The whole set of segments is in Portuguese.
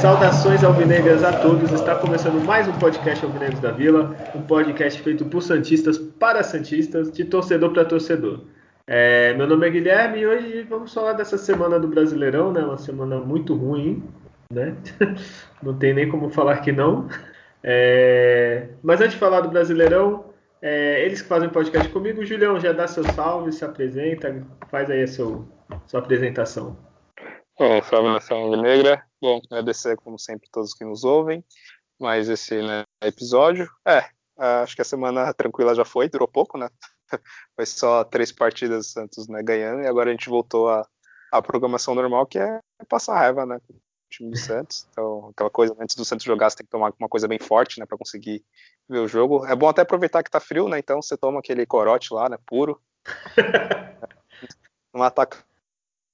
Saudações alvinegras a todos. Está começando mais um podcast Alvinegros da Vila, um podcast feito por santistas para santistas, de torcedor para torcedor. É, meu nome é Guilherme e hoje vamos falar dessa semana do Brasileirão, né? Uma semana muito ruim, né? Não tem nem como falar que não. É, mas antes de falar do Brasileirão, é, eles que fazem podcast comigo, Julião já dá seu salve, se apresenta, faz aí a seu, sua apresentação. Bom, salve nação negra. Bom, agradecer como sempre todos que nos ouvem. Mas esse né, episódio, é, acho que a semana tranquila já foi, durou pouco, né? Foi só três partidas Santos né, ganhando e agora a gente voltou à, à programação normal que é passar raiva, né? Com o time do Santos. Então, aquela coisa, antes do Santos jogar, você tem que tomar uma coisa bem forte, né? Para conseguir ver o jogo. É bom até aproveitar que tá frio, né? Então você toma aquele corote lá, né? Puro. um ataque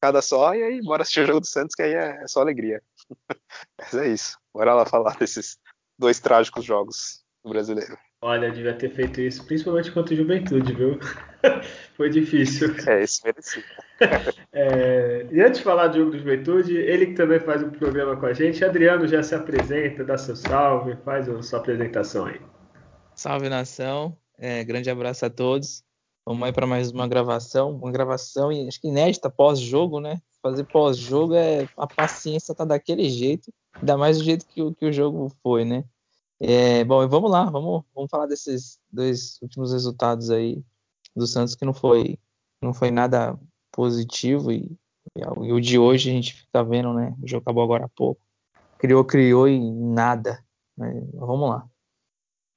cada só e aí bora assistir o jogo do Santos, que aí é, é só alegria. Mas é isso. Bora lá falar desses dois trágicos jogos do brasileiro. Olha, devia ter feito isso, principalmente contra o Juventude, viu? Foi difícil. É, isso merecido. é, e antes de falar do jogo do Juventude, ele que também faz um programa com a gente, Adriano já se apresenta, dá seu salve, faz a sua apresentação aí. Salve nação, é, grande abraço a todos. Vamos aí para mais uma gravação, uma gravação acho que inédita pós-jogo, né? Fazer pós-jogo é a paciência tá daquele jeito, ainda mais do jeito que, que o jogo foi, né? É, bom, vamos lá, vamos, vamos falar desses dois últimos resultados aí do Santos que não foi não foi nada positivo e, e o de hoje a gente fica vendo, né? O jogo acabou agora há pouco. Criou, criou e nada. Né? Vamos lá.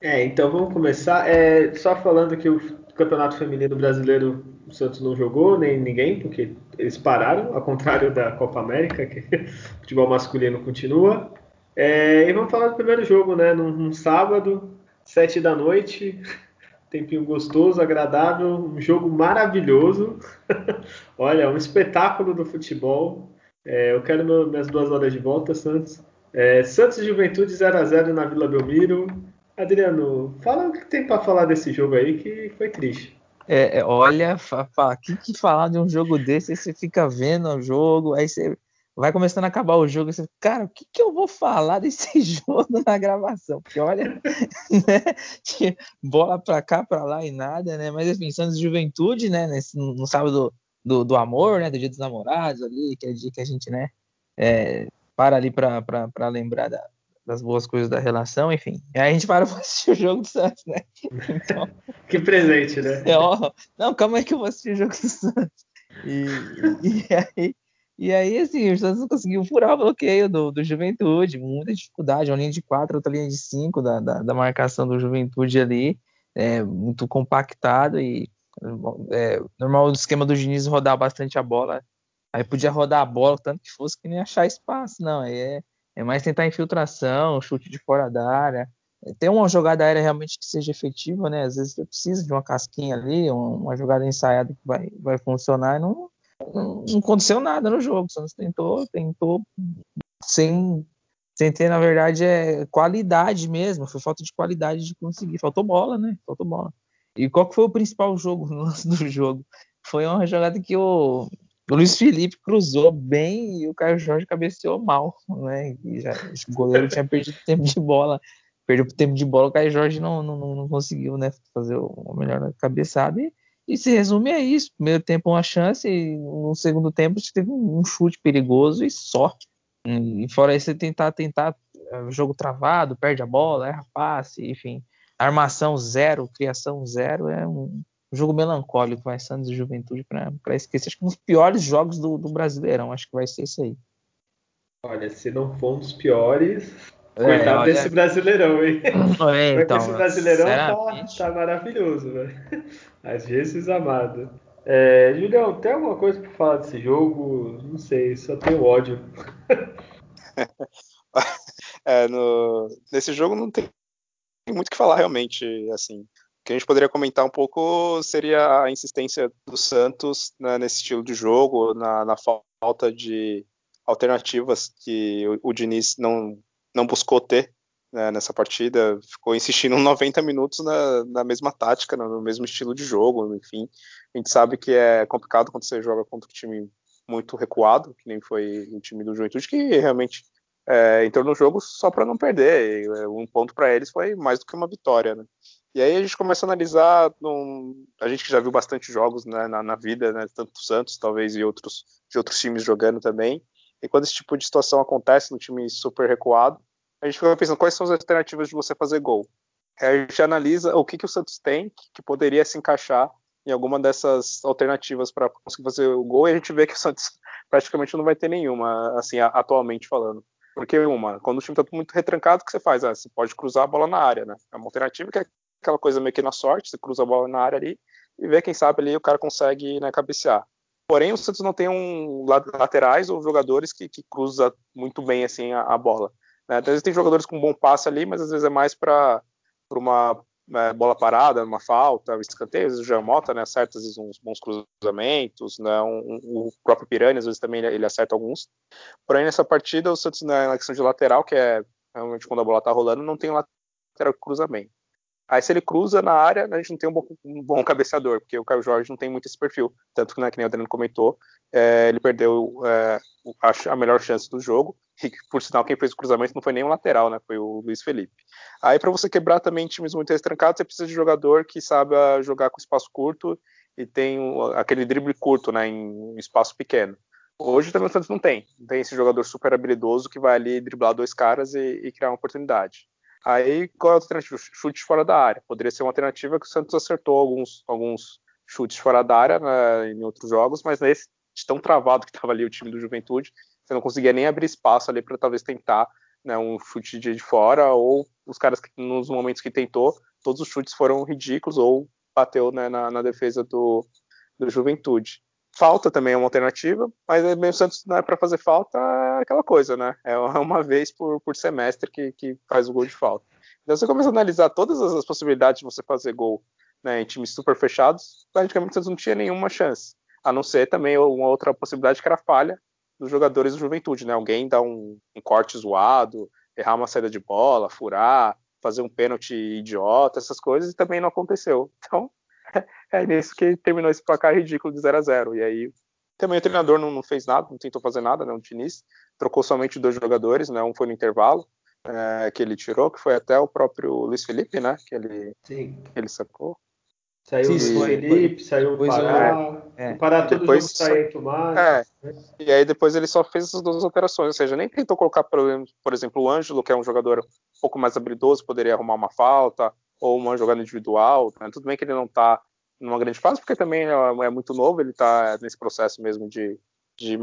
É, então vamos começar. É, só falando que o Campeonato Feminino Brasileiro o Santos não jogou, nem ninguém, porque eles pararam, ao contrário da Copa América, que o futebol masculino continua. É, e vamos falar do primeiro jogo, né? Num, num sábado, sete da noite, tempinho gostoso, agradável, um jogo maravilhoso. Olha, um espetáculo do futebol. É, eu quero meu, minhas duas horas de volta, Santos. É, Santos Juventude 0 a 0 na Vila Belmiro. Adriano, fala o que tem para falar desse jogo aí que foi triste. É, é olha, o que, que falar de um jogo desse? Você fica vendo o jogo, aí você vai começando a acabar o jogo, você, cara, o que, que eu vou falar desse jogo na gravação? Porque olha, né, bola pra cá, pra lá e nada, né? Mas enfim, Santos Juventude, né? Nesse, no sábado do, do amor, né? Do dia dos namorados ali, que é o dia que a gente, né? É, para ali para lembrar da, das boas coisas da relação, enfim. E aí a gente para pra assistir o jogo do Santos, né? Então, que presente, né? É, ó, não, calma aí que eu vou assistir o jogo do Santos. E, e, aí, e aí, assim, o Santos conseguiu furar o bloqueio do, do Juventude, muita dificuldade, uma linha de quatro, outra linha de cinco da, da, da marcação do Juventude ali, é, muito compactado e é, normal o esquema do Diniz rodar bastante a bola, aí podia rodar a bola tanto que fosse que nem achar espaço, não, aí é é mais tentar infiltração, chute de fora da área. Ter uma jogada aérea realmente que seja efetiva, né? Às vezes você precisa de uma casquinha ali, uma jogada ensaiada que vai, vai funcionar e não, não, não aconteceu nada no jogo. O Santos tentou, tentou sem, sem ter, na verdade, é, qualidade mesmo. Foi falta de qualidade de conseguir. Faltou bola, né? Faltou bola. E qual que foi o principal jogo no lance do jogo? Foi uma jogada que o, o Luiz Felipe cruzou bem e o Caio Jorge cabeceou mal, né? E já, o goleiro tinha perdido tempo de bola, perdeu tempo de bola, o Caio Jorge não, não, não conseguiu, né? Fazer o melhor cabeçada e, e se resume a isso. Primeiro tempo uma chance e no segundo tempo você teve um chute perigoso e só. E fora isso, você tentar, tentar é, jogo travado, perde a bola, erra passe, enfim. Armação zero, criação zero, é um jogo melancólico, vai Santos e Juventude para esquecer. Acho que um dos piores jogos do, do, Brasileirão, acho que vai ser isso aí. Olha, se não for um dos piores, é, coitado olha... desse Brasileirão, hein? É, então, esse Brasileirão tá, tá, maravilhoso, velho. Às vezes amado. É, Julião, tem alguma coisa para falar desse jogo? Não sei, só tenho ódio. é, no, nesse jogo não tem muito o que falar realmente, assim que a gente poderia comentar um pouco seria a insistência do Santos né, nesse estilo de jogo, na, na falta de, alternativas que o, o Diniz não, não buscou ter né, nessa partida, ficou insistindo 90 minutos na, na mesma tática, no mesmo estilo de jogo, enfim. A gente sabe que é complicado quando você joga contra um time muito recuado, que nem foi o time do Juventude, que realmente é, entrou no jogo só para não perder. É, um ponto para eles foi mais do que uma vitória. Né? E aí a gente começa a analisar, num, a gente que já viu bastante jogos né, na, na, vida, né, tanto Santos talvez e outros, de outros times jogando também. E quando esse tipo de situação acontece no time super recuado, a gente fica pensando quais são as alternativas de você fazer gol. Aí a gente analisa o que, que o Santos tem que, poderia se encaixar em alguma dessas alternativas para conseguir fazer o gol e a gente vê que o Santos praticamente não vai ter nenhuma, assim, atualmente falando. Porque uma, quando o time está muito retrancado, o que você faz? Ah, você pode cruzar a bola na área, né? É uma alternativa que é aquela coisa meio que na sorte, você cruza a bola na área ali e vê quem sabe ali o cara consegue né, cabecear. Porém, o Santos não tem um laterais ou jogadores que, que cruza muito bem assim a, a bola. Né? Às vezes tem jogadores com bom passe ali, mas às vezes é mais para uma é, bola parada, uma falta, escanteio, às vezes o Jean Mota né, acerta às vezes uns bons cruzamentos, né, um, um, o próprio Piranha às vezes também ele, ele, acerta alguns. Porém, nessa partida, o Santos na questão de lateral, que é realmente quando a bola está rolando, não tem um lateral cruzamento. Aí se ele cruza na área, a gente não tem um bom, um bom cabeceador, porque o Caio Jorge não tem muito esse perfil. Tanto que, né, que nem o Adriano comentou, é, ele perdeu é, a, a, melhor chance do jogo, e por sinal quem fez o cruzamento não foi nem um lateral, né, foi o Luiz Felipe. Aí para você quebrar também times muito estrancados, você precisa de jogador que saiba jogar com espaço curto e tem aquele drible curto, né, em espaço pequeno. Hoje também o Santos não tem. Não tem esse jogador super habilidoso que vai ali driblar dois caras e, e criar uma oportunidade. Aí, qual é a alternativa? Chutes fora da área. Poderia ser uma alternativa que o Santos acertou alguns, alguns chutes fora da área né, em outros jogos, mas nesse tão travado que estava ali o time do Juventude, você não conseguia nem abrir espaço ali para talvez tentar né, um chute de fora, ou os caras que nos momentos que tentou, todos os chutes foram ridículos, ou bateu né, na, na, defesa do, do Juventude. Falta também é uma alternativa, mas é o Santos não é para fazer falta, é aquela coisa, né? É uma vez por, por semestre que, que faz o gol de falta. Então você começa a analisar todas as possibilidades de você fazer gol né, em times super fechados, praticamente o Santos não tinha nenhuma chance. A não ser também uma outra possibilidade que era falha dos jogadores do Juventude, né? Alguém dar um, um corte zoado, errar uma saída de bola, furar, fazer um pênalti idiota, essas coisas, e também não aconteceu. Então, é nisso que terminou esse placar ridículo de 0 a 0 E aí também o treinador não, não fez nada, não tentou fazer nada, né, o Diniz. Trocou somente dois jogadores, né, um foi no intervalo, é, que ele tirou, que foi até o próprio Luiz Felipe, né, que ele, Sim. Que ele sacou. Saiu Sim, o Felipe, saiu o Pará, é, o Pará todo depois, jogo saiu Tomás. É, e aí depois ele só fez essas duas operações, ou seja, nem tentou colocar, por exemplo, o Ângelo, que é um jogador um pouco mais habilidoso, poderia arrumar uma falta, ou uma jogada individual, né? tudo bem que ele não está numa grande fase, porque também é, é muito novo, ele está nesse processo mesmo de, de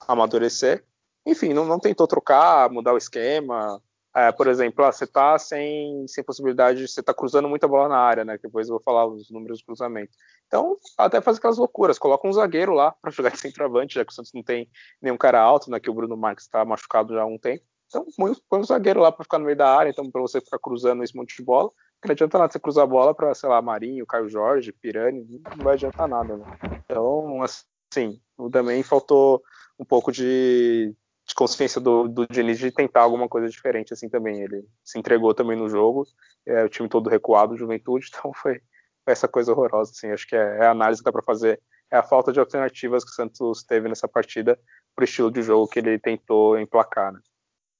amadurecer. Enfim, não, não tentou trocar, mudar o esquema. É, por exemplo, ah, você está sem, sem possibilidade, você está cruzando muita bola na área, né? Depois eu vou falar os números de cruzamento. Então, até faz aquelas loucuras, coloca um zagueiro lá para jogar de centroavante, já que o Santos não tem nenhum cara alto, né? Que o Bruno Marques está machucado já há um tempo. Então, põe um zagueiro lá para ficar no meio da área, então para você ficar cruzando esse monte de bola não adianta nada você cruzar a bola para, sei lá, Marinho, Caio Jorge, Pirani, não vai adiantar nada, né? Então, assim, também faltou um pouco de, de consciência do, do Diniz de tentar alguma coisa diferente, assim, também. Ele se entregou também no jogo, é, o time todo recuado, Juventude, então foi, foi essa coisa horrorosa, assim, acho que é, é a análise que dá para fazer, é a falta de alternativas que o Santos teve nessa partida pro estilo de jogo que ele tentou emplacar, né?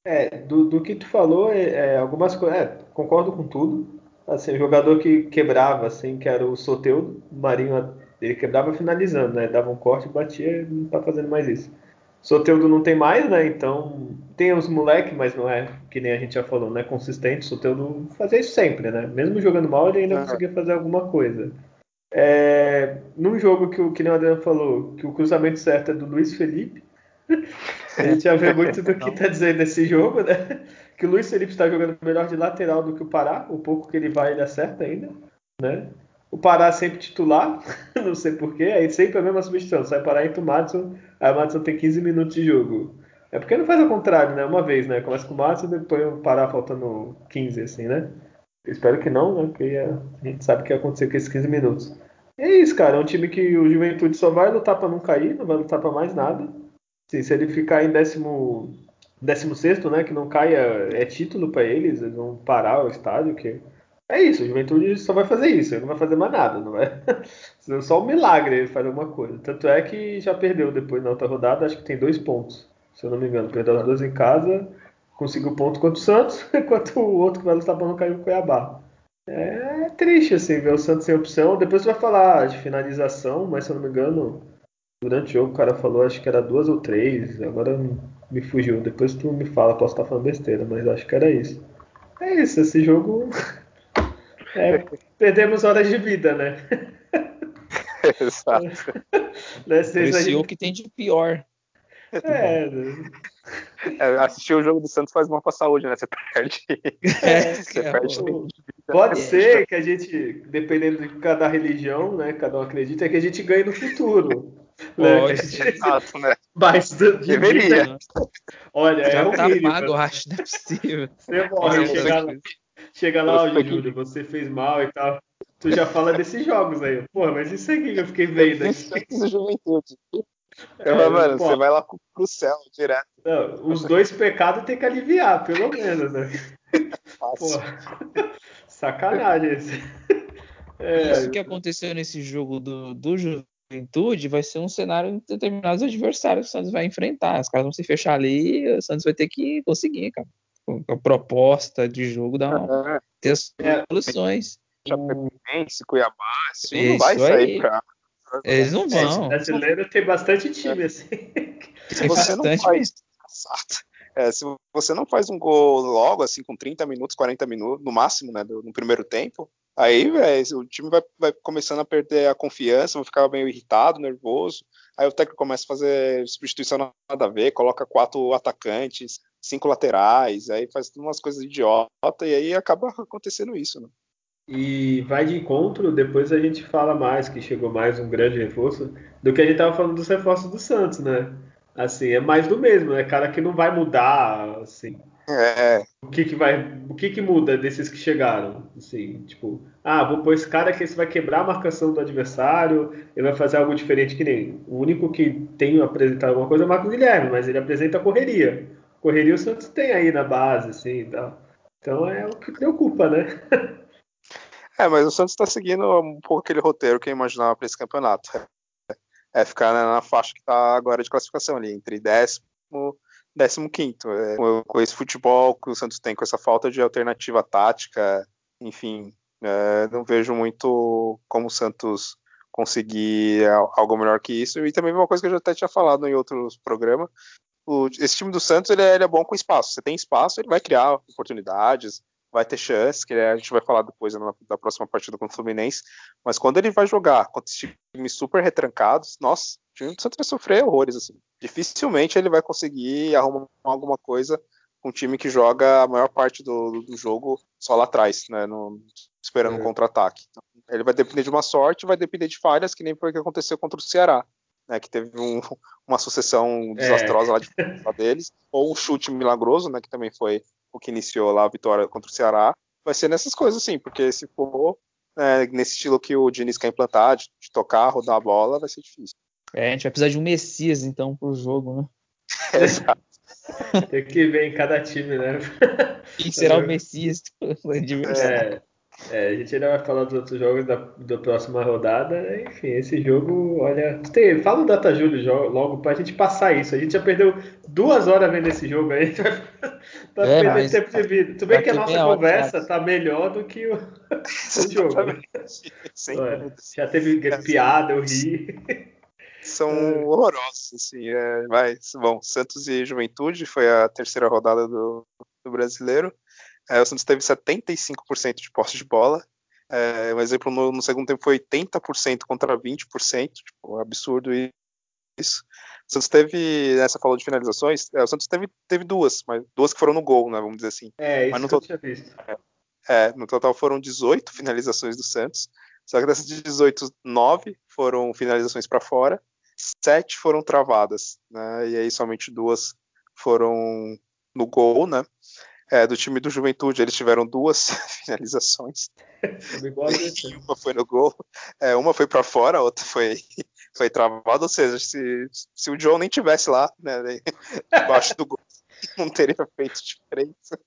É, do, do que tu falou, é, é algumas coisas, é, concordo com tudo, Assim, o jogador que quebrava, assim, que era o Soteudo, o Marinho, ele quebrava finalizando, né? Dava um corte, batia, não tá fazendo mais isso. Soteudo não tem mais, né? Então tem os moleques, mas não é, que nem a gente já falou, não é consistente. Soteudo fazia isso sempre, né? Mesmo jogando mal, ele ainda conseguia fazer alguma coisa. É, num jogo que o que nem o Adriano falou, que o cruzamento certo é do Luiz Felipe. a gente já vê muito do que tá dizendo desse jogo, né? Que o Luiz Felipe está jogando melhor de lateral do que o Pará, o pouco que ele vai ele acerta ainda, né? O Pará sempre titular, não sei porquê, aí sempre a mesma substituição, sai Pará e o Madison, aí o Madison tem 15 minutos de jogo. É porque não faz ao contrário, né? Uma vez, né? Começa com o Madison, depois o Pará faltando 15, assim, né? Espero que não, né? Porque a gente sabe o que ia acontecer com esses 15 minutos. E é isso, cara. É um time que o Juventude só vai lutar para não cair, não vai lutar para mais nada. Sim, se ele ficar em décimo, décimo sexto, né, que não caia, é título para eles, eles vão parar o estádio, que é isso, o Juventude só vai fazer isso, ele não vai fazer mais nada, não é? Só um milagre ele fazer alguma coisa. Tanto é que já perdeu depois na outra rodada, acho que tem dois pontos, se eu não me engano. Perdeu as duas em casa, conseguiu ponto contra o Santos, enquanto o outro que vai lutar para não cair o Cuiabá. É triste, assim, ver o Santos sem opção. Depois você vai falar de finalização, mas se eu não me engano, durante o jogo o cara falou, acho que era duas ou três, agora me fugiu. Depois tu me fala, posso estar falando besteira, mas acho que era isso. É isso, esse jogo. É, perdemos horas de vida, né? Exato. Apreciou o que tem de pior. É, né? É, assistir o jogo do Santos faz mal pra saúde, né? Você perde. É, Você é, perde. o- Pode É. ser que a gente, dependendo de cada religião, né, cada um acredita, é que a gente ganhe no futuro. né? Pode gente- Exato, né? Mas de de Deveria. vida, olha, é Já o tá mínimo. pago, eu acho, não é possível. Você morre, Não, chega, lá- chega lá. Júlio, você fez mal e tal. Tu já fala desses jogos aí. Pô, mas isso aqui que eu fiquei vendo aqui. Juventude. É, Mas, mano, pô, você vai lá pro céu direto. não, os dois pecados tem que aliviar, pelo menos, né? Pô, Fácil. sacanagem esse. É, Isso que aconteceu nesse jogo do, do Juventude vai ser um cenário em determinados adversários que o Santos vai enfrentar. Os caras vão se fechar ali, o Santos vai ter que conseguir, cara. A proposta de jogo dá uma, É, ter as É. soluções. Chapecoense, Cuiabá, time não vai Isso sair aí. pra. Eles não é, vão. brasileiro tem bastante time, assim. Tem você não bastante faz-. É, se você não faz um gol logo, assim, com 30 minutos, 40 minutos, no máximo, né, do- no primeiro tempo, aí, velho, o time vai, vai começando a perder a confiança, vai ficar meio irritado, nervoso. Aí o técnico começa a fazer substituição nada a ver, coloca quatro atacantes, cinco laterais, aí faz umas coisas idiota e aí acaba acontecendo isso, né? E vai de encontro, depois a gente fala mais, que chegou mais um grande reforço, do que a gente tava falando dos reforços do Santos, né? Assim, é mais do mesmo, né? Cara que não vai mudar, assim. É, O que que vai, o que que muda desses que chegaram? Assim, tipo, ah, vou pôr esse cara que esse vai quebrar a marcação do adversário, ele vai fazer algo diferente que nem. O único que tem apresentado alguma coisa é o Marco Guilherme, mas ele apresenta a correria. Correria o Santos tem aí na base, assim, tal. Então é o que preocupa, né? É, mas o Santos está seguindo um pouco aquele roteiro que eu imaginava para esse campeonato. É ficar na, na faixa que está agora de classificação ali, entre décimo e décimo quinto. É, com, esse futebol que o Santos tem, com essa falta de alternativa tática, enfim, é, não vejo muito como o Santos conseguir al- algo melhor que isso. E também uma coisa que eu já até tinha falado em outros programas, o- esse time do Santos ele é, ele é bom com espaço. Você tem espaço, ele vai criar oportunidades, vai ter chance, que a gente vai falar depois na, da próxima partida contra o Fluminense. Mas quando ele vai jogar contra times super retrancados, nossa, o time do Santos vai sofrer horrores. Assim. Dificilmente ele vai conseguir arrumar alguma coisa com um time que joga a maior parte do, do jogo só lá atrás, né, no- esperando um É. contra-ataque. Então, ele vai depender de uma sorte, vai depender de falhas, que nem foi o que aconteceu contra o Ceará. Né, que teve um- uma sucessão desastrosa lá de lá deles, ou um chute milagroso, né, que também foi o que iniciou lá a vitória contra o Ceará, vai ser nessas coisas assim, porque se for é, nesse estilo que o Diniz quer implantar, de, de tocar, rodar a bola, vai ser difícil. É, a gente vai precisar de um Messias, então, pro jogo, né? Exato. Tem que ver em cada time, né? Quem será o Messias do adversário? É, é, a gente ainda vai falar dos outros jogos da, da próxima rodada. Enfim, esse jogo, olha. Tem, fala o Data Júlio logo pra gente passar isso. A gente já perdeu duas horas vendo esse jogo aí. Vai, vai É, perder mas tempo de vida. Tu vê que a nossa hora conversa já. tá melhor do que o, o jogo. né? Já teve piada, eu ri. São horrorosos, assim. É, mas, bom, Santos e Juventude foi a terceira rodada do, do brasileiro. É, o Santos teve 75% de posse de bola. É, um exemplo, no, no segundo tempo foi 80% contra 20%, tipo, um absurdo isso. O Santos teve, essa falou de finalizações, é, o Santos teve, teve duas, mas duas que foram no gol, né, vamos dizer assim. É, isso não que eu tinha visto. É, no total foram 18 finalizações do Santos, só que dessas 18, 9 foram finalizações para fora, 7 foram travadas, né, e aí somente duas foram no gol, né. É, do time do Juventude, eles tiveram duas finalizações, Igual a gente. uma foi no gol, é, uma foi para fora, a outra foi foi travado, ou seja, se, se o John nem tivesse lá, né, debaixo do gol, não teria feito diferença.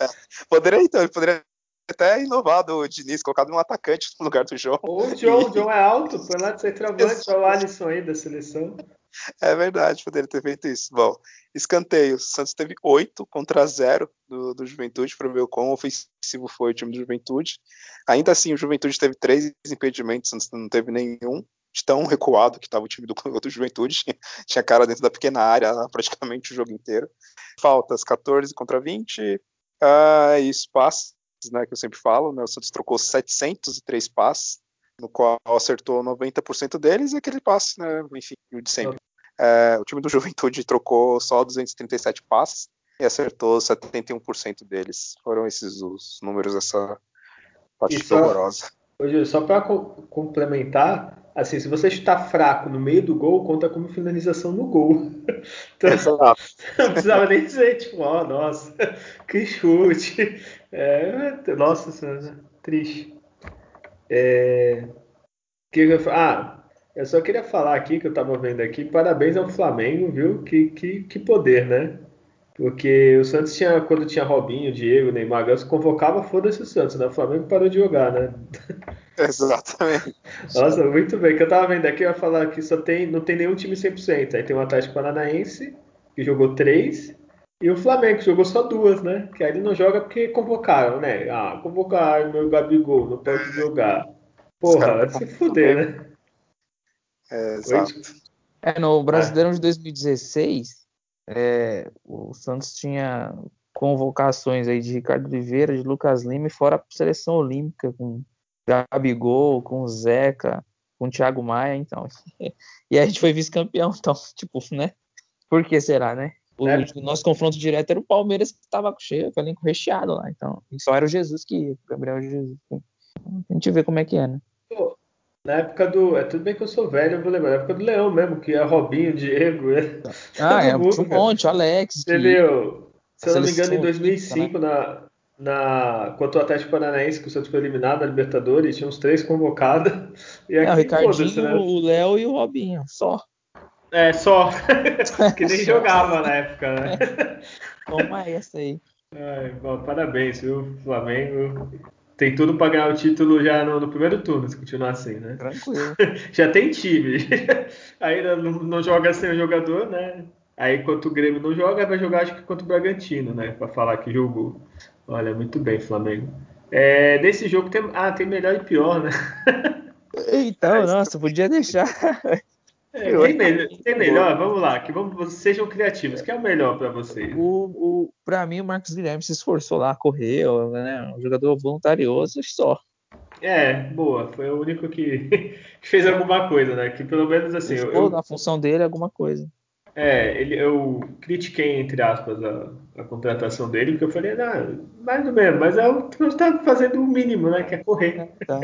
É, poderia então, ele poderia até inovado o Diniz, colocado um atacante no lugar do João. O João, o João é alto, foi lá de centroavante, olha o Alisson aí da seleção. É verdade, poderia ter feito isso. Bom, escanteio. O Santos teve 8 contra 0 do, do Juventude para ver o quão ofensivo foi o time do Juventude. Ainda assim, o Juventude teve três impedimentos, o Santos não teve nenhum. De tão recuado que estava o time do, do Juventude, tinha cara dentro da pequena área praticamente o jogo inteiro. Faltas 14 contra 20, uh, e espaço né, que eu sempre falo, né, o Santos trocou 703 passes, no qual acertou 90% deles, e aquele passe, né, enfim, o de sempre. É, o time do Juventude trocou só 237 passes e acertou 71% deles. Foram esses os números dessa partida horrorosa. Hoje, só para complementar, assim, se você chutar fraco no meio do gol, conta como finalização no gol. Então, Exato. não precisava nem dizer, tipo, ó, oh, nossa, que chute. É, nossa senhora, triste. É, que ah, eu só queria falar aqui, que eu tava vendo aqui, parabéns ao Flamengo, viu? Que, que, que poder, né? Porque o Santos tinha, quando tinha Robinho, Diego, Neymar, Ganso, convocava, foda-se o Santos, né? O Flamengo parou de jogar, né? Exatamente. Nossa, muito bem. que eu tava vendo aqui, eu ia falar que só tem, não tem nenhum time 100%. Aí tem o Atlético Paranaense, que jogou três, e o Flamengo, que jogou só duas, né? Que aí ele não joga porque convocaram, né? Ah, convocaram meu Gabigol, não pode jogar. Porra, vai se fuder, né? É, exato. É, no Brasileirão de 2016 é, o Santos tinha convocações aí de Ricardo Oliveira, de Lucas Lima e fora a seleção olímpica com Gabigol, com Zeca, com Thiago Maia, então. e a gente foi vice-campeão, então, tipo, né? Por que será, né? O, é. nosso confronto direto era o Palmeiras que estava cheio, com o elenco recheado lá, então. Só era o Jesus que ia, o Gabriel Jesus. A gente vê como é que é, né? Na época do. É tudo bem que eu sou velho, eu vou lembrar. Na época do Leão mesmo, que é Robinho, Diego. É... Ah, é, mundo, um monte, Alex. Entendeu? Que... Se eu não me engano, em 2005, né? na, na, contra o Atlético Paranaense, que o Santos foi eliminado na Libertadores, tinha uns três convocados. E aqui, é, o Ricardinho, né? o Léo e o Robinho, só. É, só. que nem jogava na época, né? Toma essa aí. Ai, bom, parabéns, viu, Flamengo tem tudo para ganhar o título já no, no, primeiro turno, se continuar assim, né? Tranquilo. já tem time. Aí não, não, joga sem o jogador, né? Aí enquanto o Grêmio não joga, vai jogar acho que contra o Bragantino, né? Para falar que jogou. Olha, muito bem, Flamengo. É, nesse jogo tem, ah, tem melhor e pior, né? Então, nossa, podia deixar. É, tem, melhor, tem melhor, vamos lá, que vamos, sejam criativos. que é o melhor para vocês? O, o, para mim, o Marcos Guilherme se esforçou lá, correu, né? Um jogador voluntarioso só. É, boa. Foi o único que, que fez alguma coisa, né? Que pelo menos assim. Eu, eu, na função dele, alguma coisa. É, ele, eu critiquei, entre aspas, a, a contratação dele, porque eu falei, ah, mais do mesmo, mas é o que está fazendo o mínimo, né? Que é correr. É, tá.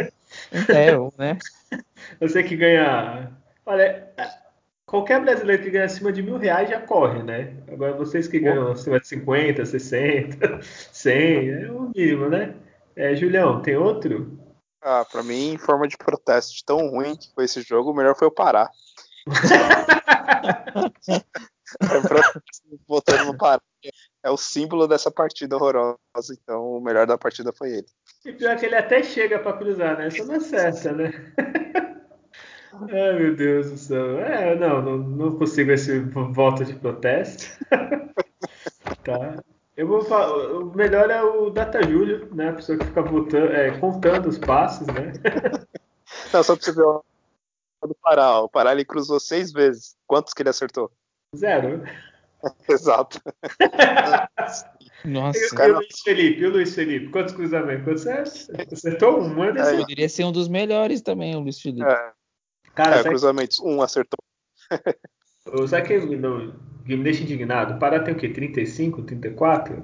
é né? Você que ganha Olha, qualquer brasileiro que ganha acima de mil reais já corre, né? Agora vocês que ganham acima de 50, 60, 100, é o mínimo, né? É, Julião, tem outro? Ah, pra mim, em forma de protesto de tão ruim que foi esse jogo, o melhor foi eu parar. é, voltando no Pará. É o símbolo dessa partida horrorosa, então o melhor da partida foi ele. E pior que ele até chega para cruzar, né? Isso não é certo, né? Ai, meu Deus do céu. É, não, não, não consigo esse voto de protesto. tá. Eu vou falar, o melhor é o Data Júlio, né? A pessoa que fica votando, é, contando os passos, né? Não, só pra você ver o do Pará. O Pará ele cruzou seis vezes. Quantos que ele acertou? Zero. Exato. Nossa. E, e, o Luiz Felipe, e o Luiz Felipe? Quantos cruzamentos? Quantos acertou um? É, poderia ser um dos melhores também, o Luiz Felipe. É. Cara, é, cruzamentos, um acertou. Sabe que no, me deixa indignado? O Pará tem o quê? 35, 34?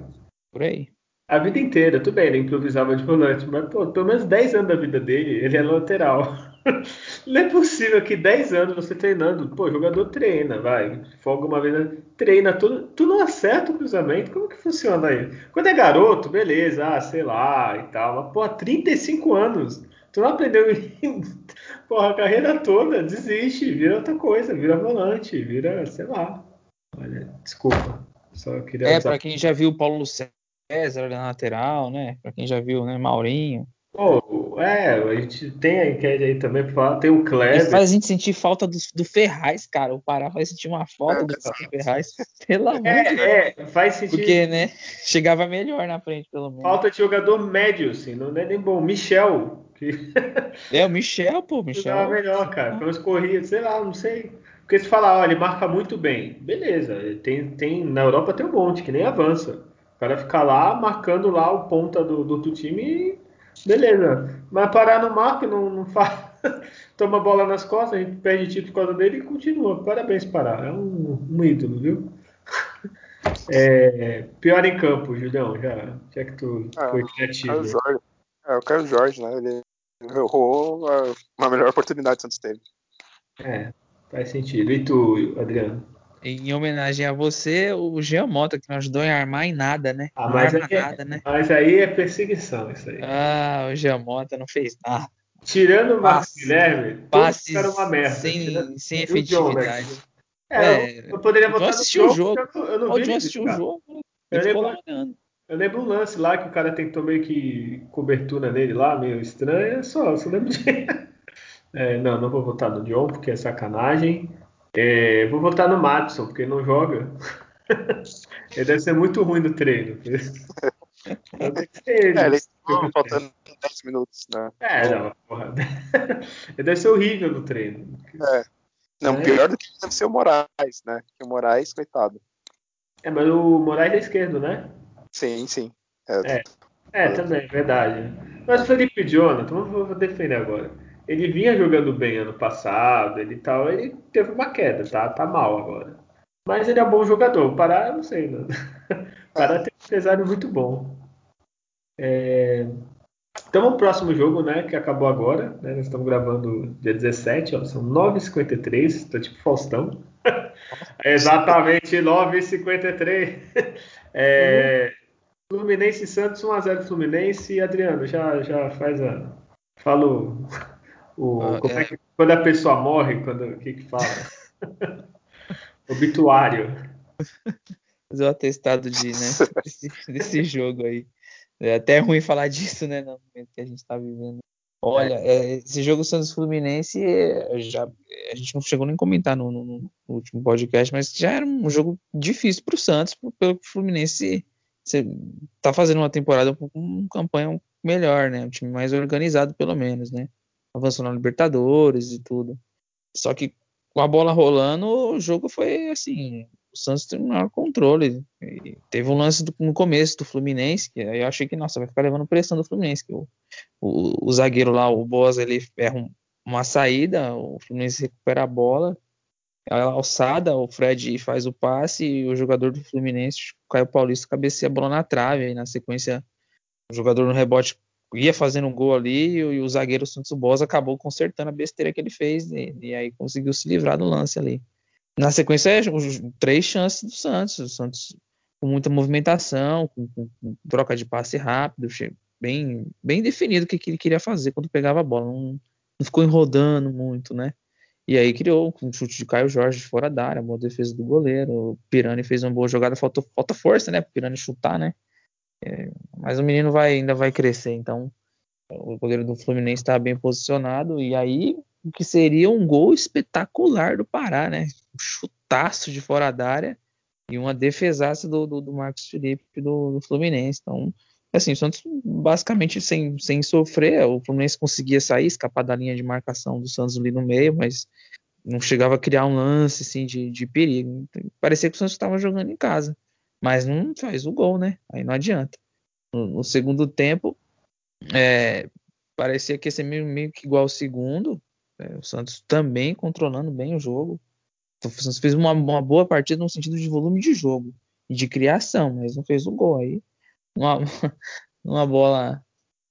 Por aí. A vida inteira, tudo bem, ele improvisava de volante, mas pô, pelo menos 10 anos da vida dele, ele é lateral. Não é possível que 10 anos você treinando, pô, jogador treina, vai, folga uma vez, treina tudo, tu não acerta o cruzamento, como que funciona aí? Quando é garoto, beleza, ah, sei lá e tal, mas pô, 35 anos, tu não aprendeu porra, a carreira toda, desiste, vira outra coisa, vira volante, vira, sei lá. Olha, desculpa. Só queria É, para quem já viu o Paulo César na lateral, né? Para quem já viu, né, Maurinho. Pô, é, a gente tem a enquete aí também pra falar, tem o Kleber. E faz a gente sentir falta do, do Ferraz, cara. O Pará faz sentir uma falta do Ferraz. Pelo amor de Deus. É, é, faz sentido. Porque, né? Chegava melhor na frente, pelo menos. Falta de jogador médio, assim, não é nem bom. Michel. Que... É, o Michel, pô, Michel. Jogava melhor, cara. Pelas corridas, sei lá, não sei. Porque se falar, olha, ele marca muito bem. Beleza, tem, tem, na Europa tem um monte, que nem avança. O cara fica lá marcando lá o ponta do, do outro time e beleza. Mas parar no marco não, não faz. Toma bola nas costas, a gente perde título por causa dele e continua. Parabéns, parar. É um, um ídolo, viu? É, pior em campo, Julião, já, já que tu Ah, foi criativo. É o Jorge. É, o Caio Jorge, né? Ele errou a, uma melhor oportunidade que o Santos teve. É, faz sentido. E tu, Adriano? Em homenagem a você, o Jean Mota, que não ajudou em armar em nada, né? Ah, mas aí, é- nada, né? mas aí é perseguição, isso aí. Ah, o Jean Mota não fez nada. Tirando o Marcos Passe- Guilherme, Passes ficaram uma merda. sem, Tirando- sem né? efetividade. É, É, eu, eu poderia John no assistiu o jogo, jogo. eu não, eu não O vi John assistiu o jogo, Eu ele ficou lembro-. Eu lembro um lance lá que o cara tentou meio que cobertura nele lá, meio estranha, só, só lembro de. É, não, não vou votar no John, porque é sacanagem. É, vou votar no Matson, porque ele não joga. ele deve ser muito ruim no treino. Ser ele. É, ele estava faltando 10 minutos, né? É, não, porra. ele deve ser horrível no treino. É. Não, É. pior do que deve ser o Moraes, né? Que o Moraes, coitado. É, mas o Moraes é esquerdo, né? Sim, sim. É, É. É, também, verdade. Mas o Felipe Jonathan, vou defender agora. Ele vinha jogando bem ano passado, ele tal, ele teve uma queda, tá? Tá mal agora. Mas ele é um bom jogador. O Pará, eu não sei, não. O Pará tem um empresário muito bom. É, Então, o próximo jogo, né, que acabou agora, né, nós estamos gravando dia 17, ó, são 9h53, tô tipo Faustão. É exatamente 9h53. É, Fluminense e Santos, 1x0 Fluminense. Adriano, já, já faz a. Fala o. o- Ah, é. é. que, quando a pessoa morre, quando, o que que fala? Obituário. Fazer o atestado de, né, desse, desse jogo aí. É até ruim falar disso, né, no momento que a gente tá vivendo. Olha, é, esse jogo Santos Fluminense, é, já, a gente não chegou nem a comentar no, no- no último podcast, mas já era um jogo difícil pro Santos, por- pelo o Fluminense se- tá fazendo uma temporada com uma campanha melhor, né? Um time mais organizado, pelo menos, né? Avançou na Libertadores e tudo. Só que com a bola rolando, o jogo foi assim. O Santos tem um maior controle. E teve um lance do- no começo do Fluminense, que aí eu achei que, nossa, vai ficar levando pressão do Fluminense. Que o, o, o zagueiro lá, o Boas, ele erra um- uma saída, o Fluminense recupera a bola, a alçada, o Fred faz o passe e o jogador do Fluminense, o Caio Paulista, cabeceia a bola na trave. Aí na sequência, o jogador no rebote ia fazendo um gol ali e o, o zagueiro Santos Boas acabou consertando a besteira que ele fez e, e aí conseguiu se livrar do lance ali. Na sequência, é, três chances do Santos. O Santos com muita movimentação, com, com- com troca de passe rápido, bem, bem definido o que, ele queria fazer quando pegava a bola. Não, não ficou enrodando muito, né? E aí criou um chute de Caio Jorge fora da área, boa defesa do goleiro. O Pirani fez uma boa jogada, faltou, falta força, né? Pro Pirani chutar, né? É, mas o menino vai, ainda vai crescer, então o goleiro do Fluminense está bem posicionado. E aí, o que seria um gol espetacular do Pará, né? Um chutaço de fora da área e uma defesaça do, do, do Marcos Felipe do, do Fluminense. Então, assim, o Santos basicamente sem, sem sofrer, o Fluminense conseguia sair, escapar da linha de marcação do Santos ali no meio, mas não chegava a criar um lance assim de, de perigo. Parecia que o Santos estava jogando em casa, mas não faz o gol, né? Aí não adianta. No, no segundo tempo, é, parecia que ser meio, meio que igual ao segundo. é, o Santos também controlando bem o jogo. Então, o Santos fez uma, uma boa partida no sentido de volume de jogo e de criação, mas não fez o gol. Aí, uma, uma bola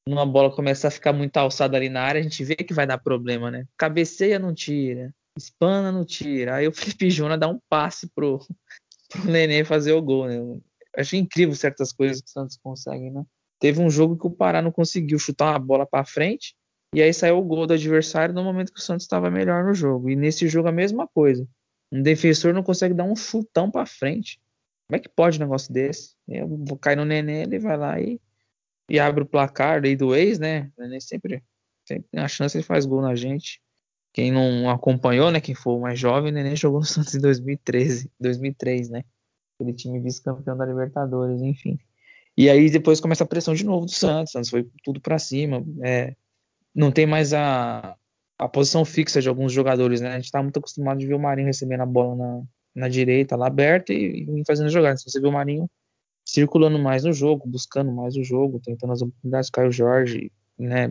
numa bola começar a ficar muito alçada ali na área, a gente vê que vai dar problema, né? Cabeceia, não tira. Espana, não tira. Aí o Felipe Jona dá um passe pro, pro Nenê fazer o gol, né? Achei incrível certas coisas que o Santos consegue, né? Teve um jogo que o Pará não conseguiu chutar uma bola para frente E aí saiu o gol do adversário no momento que o Santos estava melhor no jogo. E nesse jogo a mesma coisa. Um defensor não consegue dar um chutão para frente. Como é que pode um negócio desse? Eu vou cair no Nenê, ele vai lá e, e abre o placar daí do ex, né? O Nenê sempre, sempre tem a chance, ele faz gol na gente. Quem não acompanhou, né? Quem for mais jovem, Nenê jogou no Santos em 2013, 2003, né? Aquele time vice-campeão da Libertadores, enfim. E aí depois começa a pressão de novo do Santos. Santos foi tudo para cima. É, não tem mais a, a posição fixa de alguns jogadores, né? A gente tá muito acostumado de ver o Marinho recebendo a bola na, na direita, lá aberta e, e fazendo jogadas. Se você vê o Marinho circulando mais no jogo, buscando mais o jogo, tentando as oportunidades, Caio Jorge, né?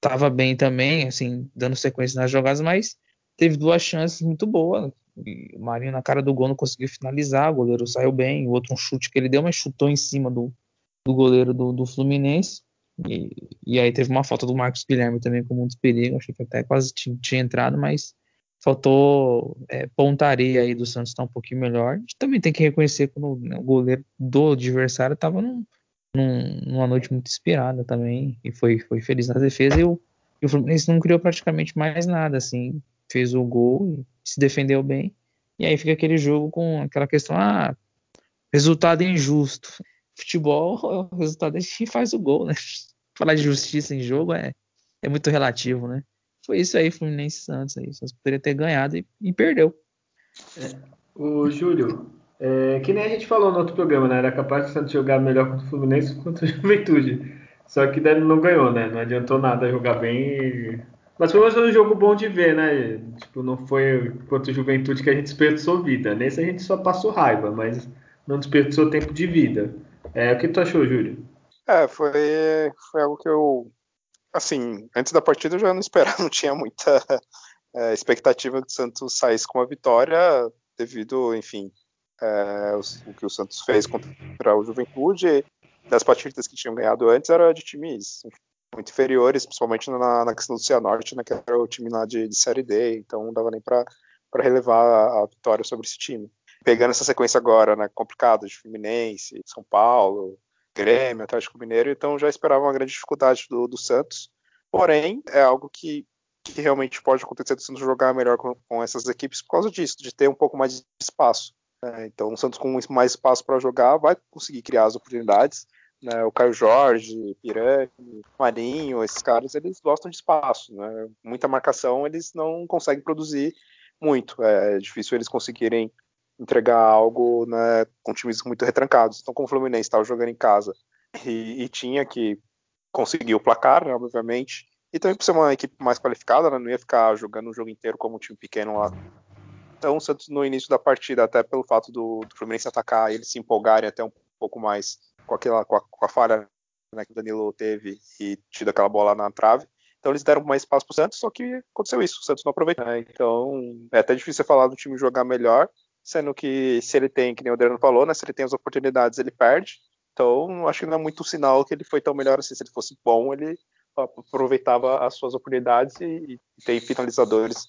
Tava bem também, assim, dando sequência nas jogadas, mas teve duas chances muito boas. O Marinho na cara do gol não conseguiu finalizar, o goleiro saiu bem, o outro um chute que ele deu, mas chutou em cima do, do goleiro do, do Fluminense. E, e, aí teve uma falta do Marcos Guilherme também com muitos perigos, achei que até quase tinha, tinha entrado, mas faltou é, pontaria aí do Santos tá um pouquinho melhor. A gente também tem que reconhecer que né, o goleiro do adversário estava num, num, numa noite muito inspirada também, e foi, foi feliz na defesa, e o, e o Fluminense não criou praticamente mais nada, assim, fez o gol, se defendeu bem, e aí fica aquele jogo com aquela questão, ah, resultado injusto. Futebol, o resultado é que faz o gol, né? falar de justiça em jogo é, é muito relativo, né? Foi isso aí, Fluminense Santos aí. Santos poderia ter ganhado e, e perdeu. É, o Júlio, é, que nem a gente falou no outro programa, né? Era capaz de Santos jogar melhor contra o Fluminense contra a Juventude. Só que daí não ganhou, né? Não adiantou nada jogar bem. Mas foi um jogo bom de ver, né? Tipo, não foi contra a Juventude que a gente desperdiçou vida. Nesse a gente só passou raiva, mas não desperdiçou tempo de vida. É, o que tu achou, Júlio? É, foi, foi algo que eu. Assim, antes da partida eu já não esperava, não tinha muita é, expectativa que o Santos saísse com a vitória, devido, enfim, é, o, que o Santos fez contra o Juventude. Das partidas que tinham ganhado antes era de times muito inferiores, principalmente na, na questão do Cianorte, né, que era o time lá de, de Série D, então não dava nem para relevar a, a, vitória sobre esse time. Pegando essa sequência agora, né, complicada, de Fluminense, São Paulo, Grêmio, Atlético Mineiro, então já esperava uma grande dificuldade do, do Santos. Porém, é algo que, que realmente pode acontecer do Santos jogar melhor com, com, essas equipes por causa disso, de ter um pouco mais de espaço. Né? Então, o Santos com mais espaço para jogar vai conseguir criar as oportunidades. Né? O Caio Jorge, Pirani, Marinho, esses caras, eles gostam de espaço. Né? Muita marcação, eles não conseguem produzir muito. É difícil eles conseguirem entregar algo né, com times muito retrancados. Então, como o Fluminense estava jogando em casa e, e, tinha que conseguir o placar, né, obviamente, e também por ser uma equipe mais qualificada, né, não ia ficar jogando o jogo inteiro como um time pequeno lá. Então, o Santos, no início da partida, até pelo fato do, do Fluminense atacar, eles se empolgarem até um pouco mais com, aquela, com, a, com a falha né, que o Danilo teve e tido aquela bola na trave. Então eles deram mais espaço para o Santos, só que aconteceu isso, o Santos não aproveitou. Né? Então é até difícil falar do time jogar melhor, sendo que se ele tem, que nem o Adriano falou, né, se ele tem as oportunidades, ele perde. Então, acho que não é muito sinal que ele foi tão melhor assim. Se ele fosse bom, ele aproveitava as suas oportunidades e, e tem finalizadores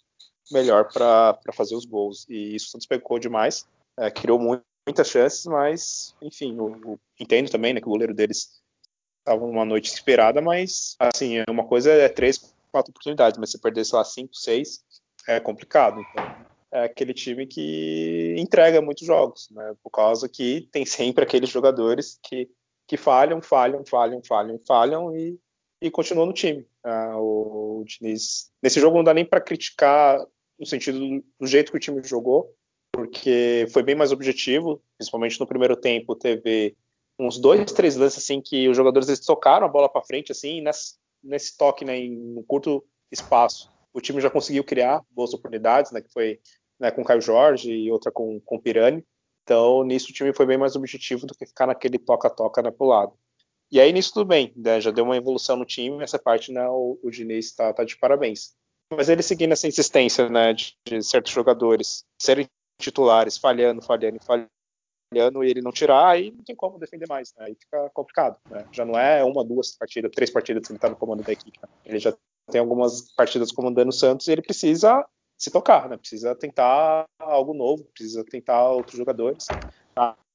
melhor para fazer os gols. E isso o Santos pecou demais, é, criou muito, muitas chances, mas, enfim, o, o, entendo também né, que o goleiro deles estava numa noite esperada, mas, assim, uma coisa é três, quatro oportunidades, mas se perder, sei lá, cinco, seis, é complicado. Então, é aquele time que entrega muitos jogos, né? Por causa que tem sempre aqueles jogadores que, que falham, falham, falham, falham, falham e, e continuam no time. Uh, o, o Diniz, nesse jogo não dá nem para criticar no sentido do, jeito que o time jogou, porque foi bem mais objetivo, principalmente no primeiro tempo teve uns dois, três lances assim que os jogadores eles tocaram a bola para frente assim, nesse, nesse toque, né, em um curto espaço o time já conseguiu criar boas oportunidades, né, que foi né, com Caio Jorge e outra com, com Pirani. Então, nisso o time foi bem mais objetivo do que ficar naquele toca-toca né, pro lado. E aí, nisso tudo bem, né, já deu uma evolução no time, essa parte né, o, o Diniz está tá de parabéns. Mas ele seguindo essa insistência né, de, de certos jogadores serem titulares, falhando, falhando, falhando, e ele não tirar, aí não tem como defender mais, né? aí fica complicado. Né? Já não é uma, duas partidas, três partidas que ele está no comando da equipe. Né? Ele já tem algumas partidas comandando o Santos e ele precisa se tocar, né? Precisa tentar algo novo, precisa tentar outros jogadores.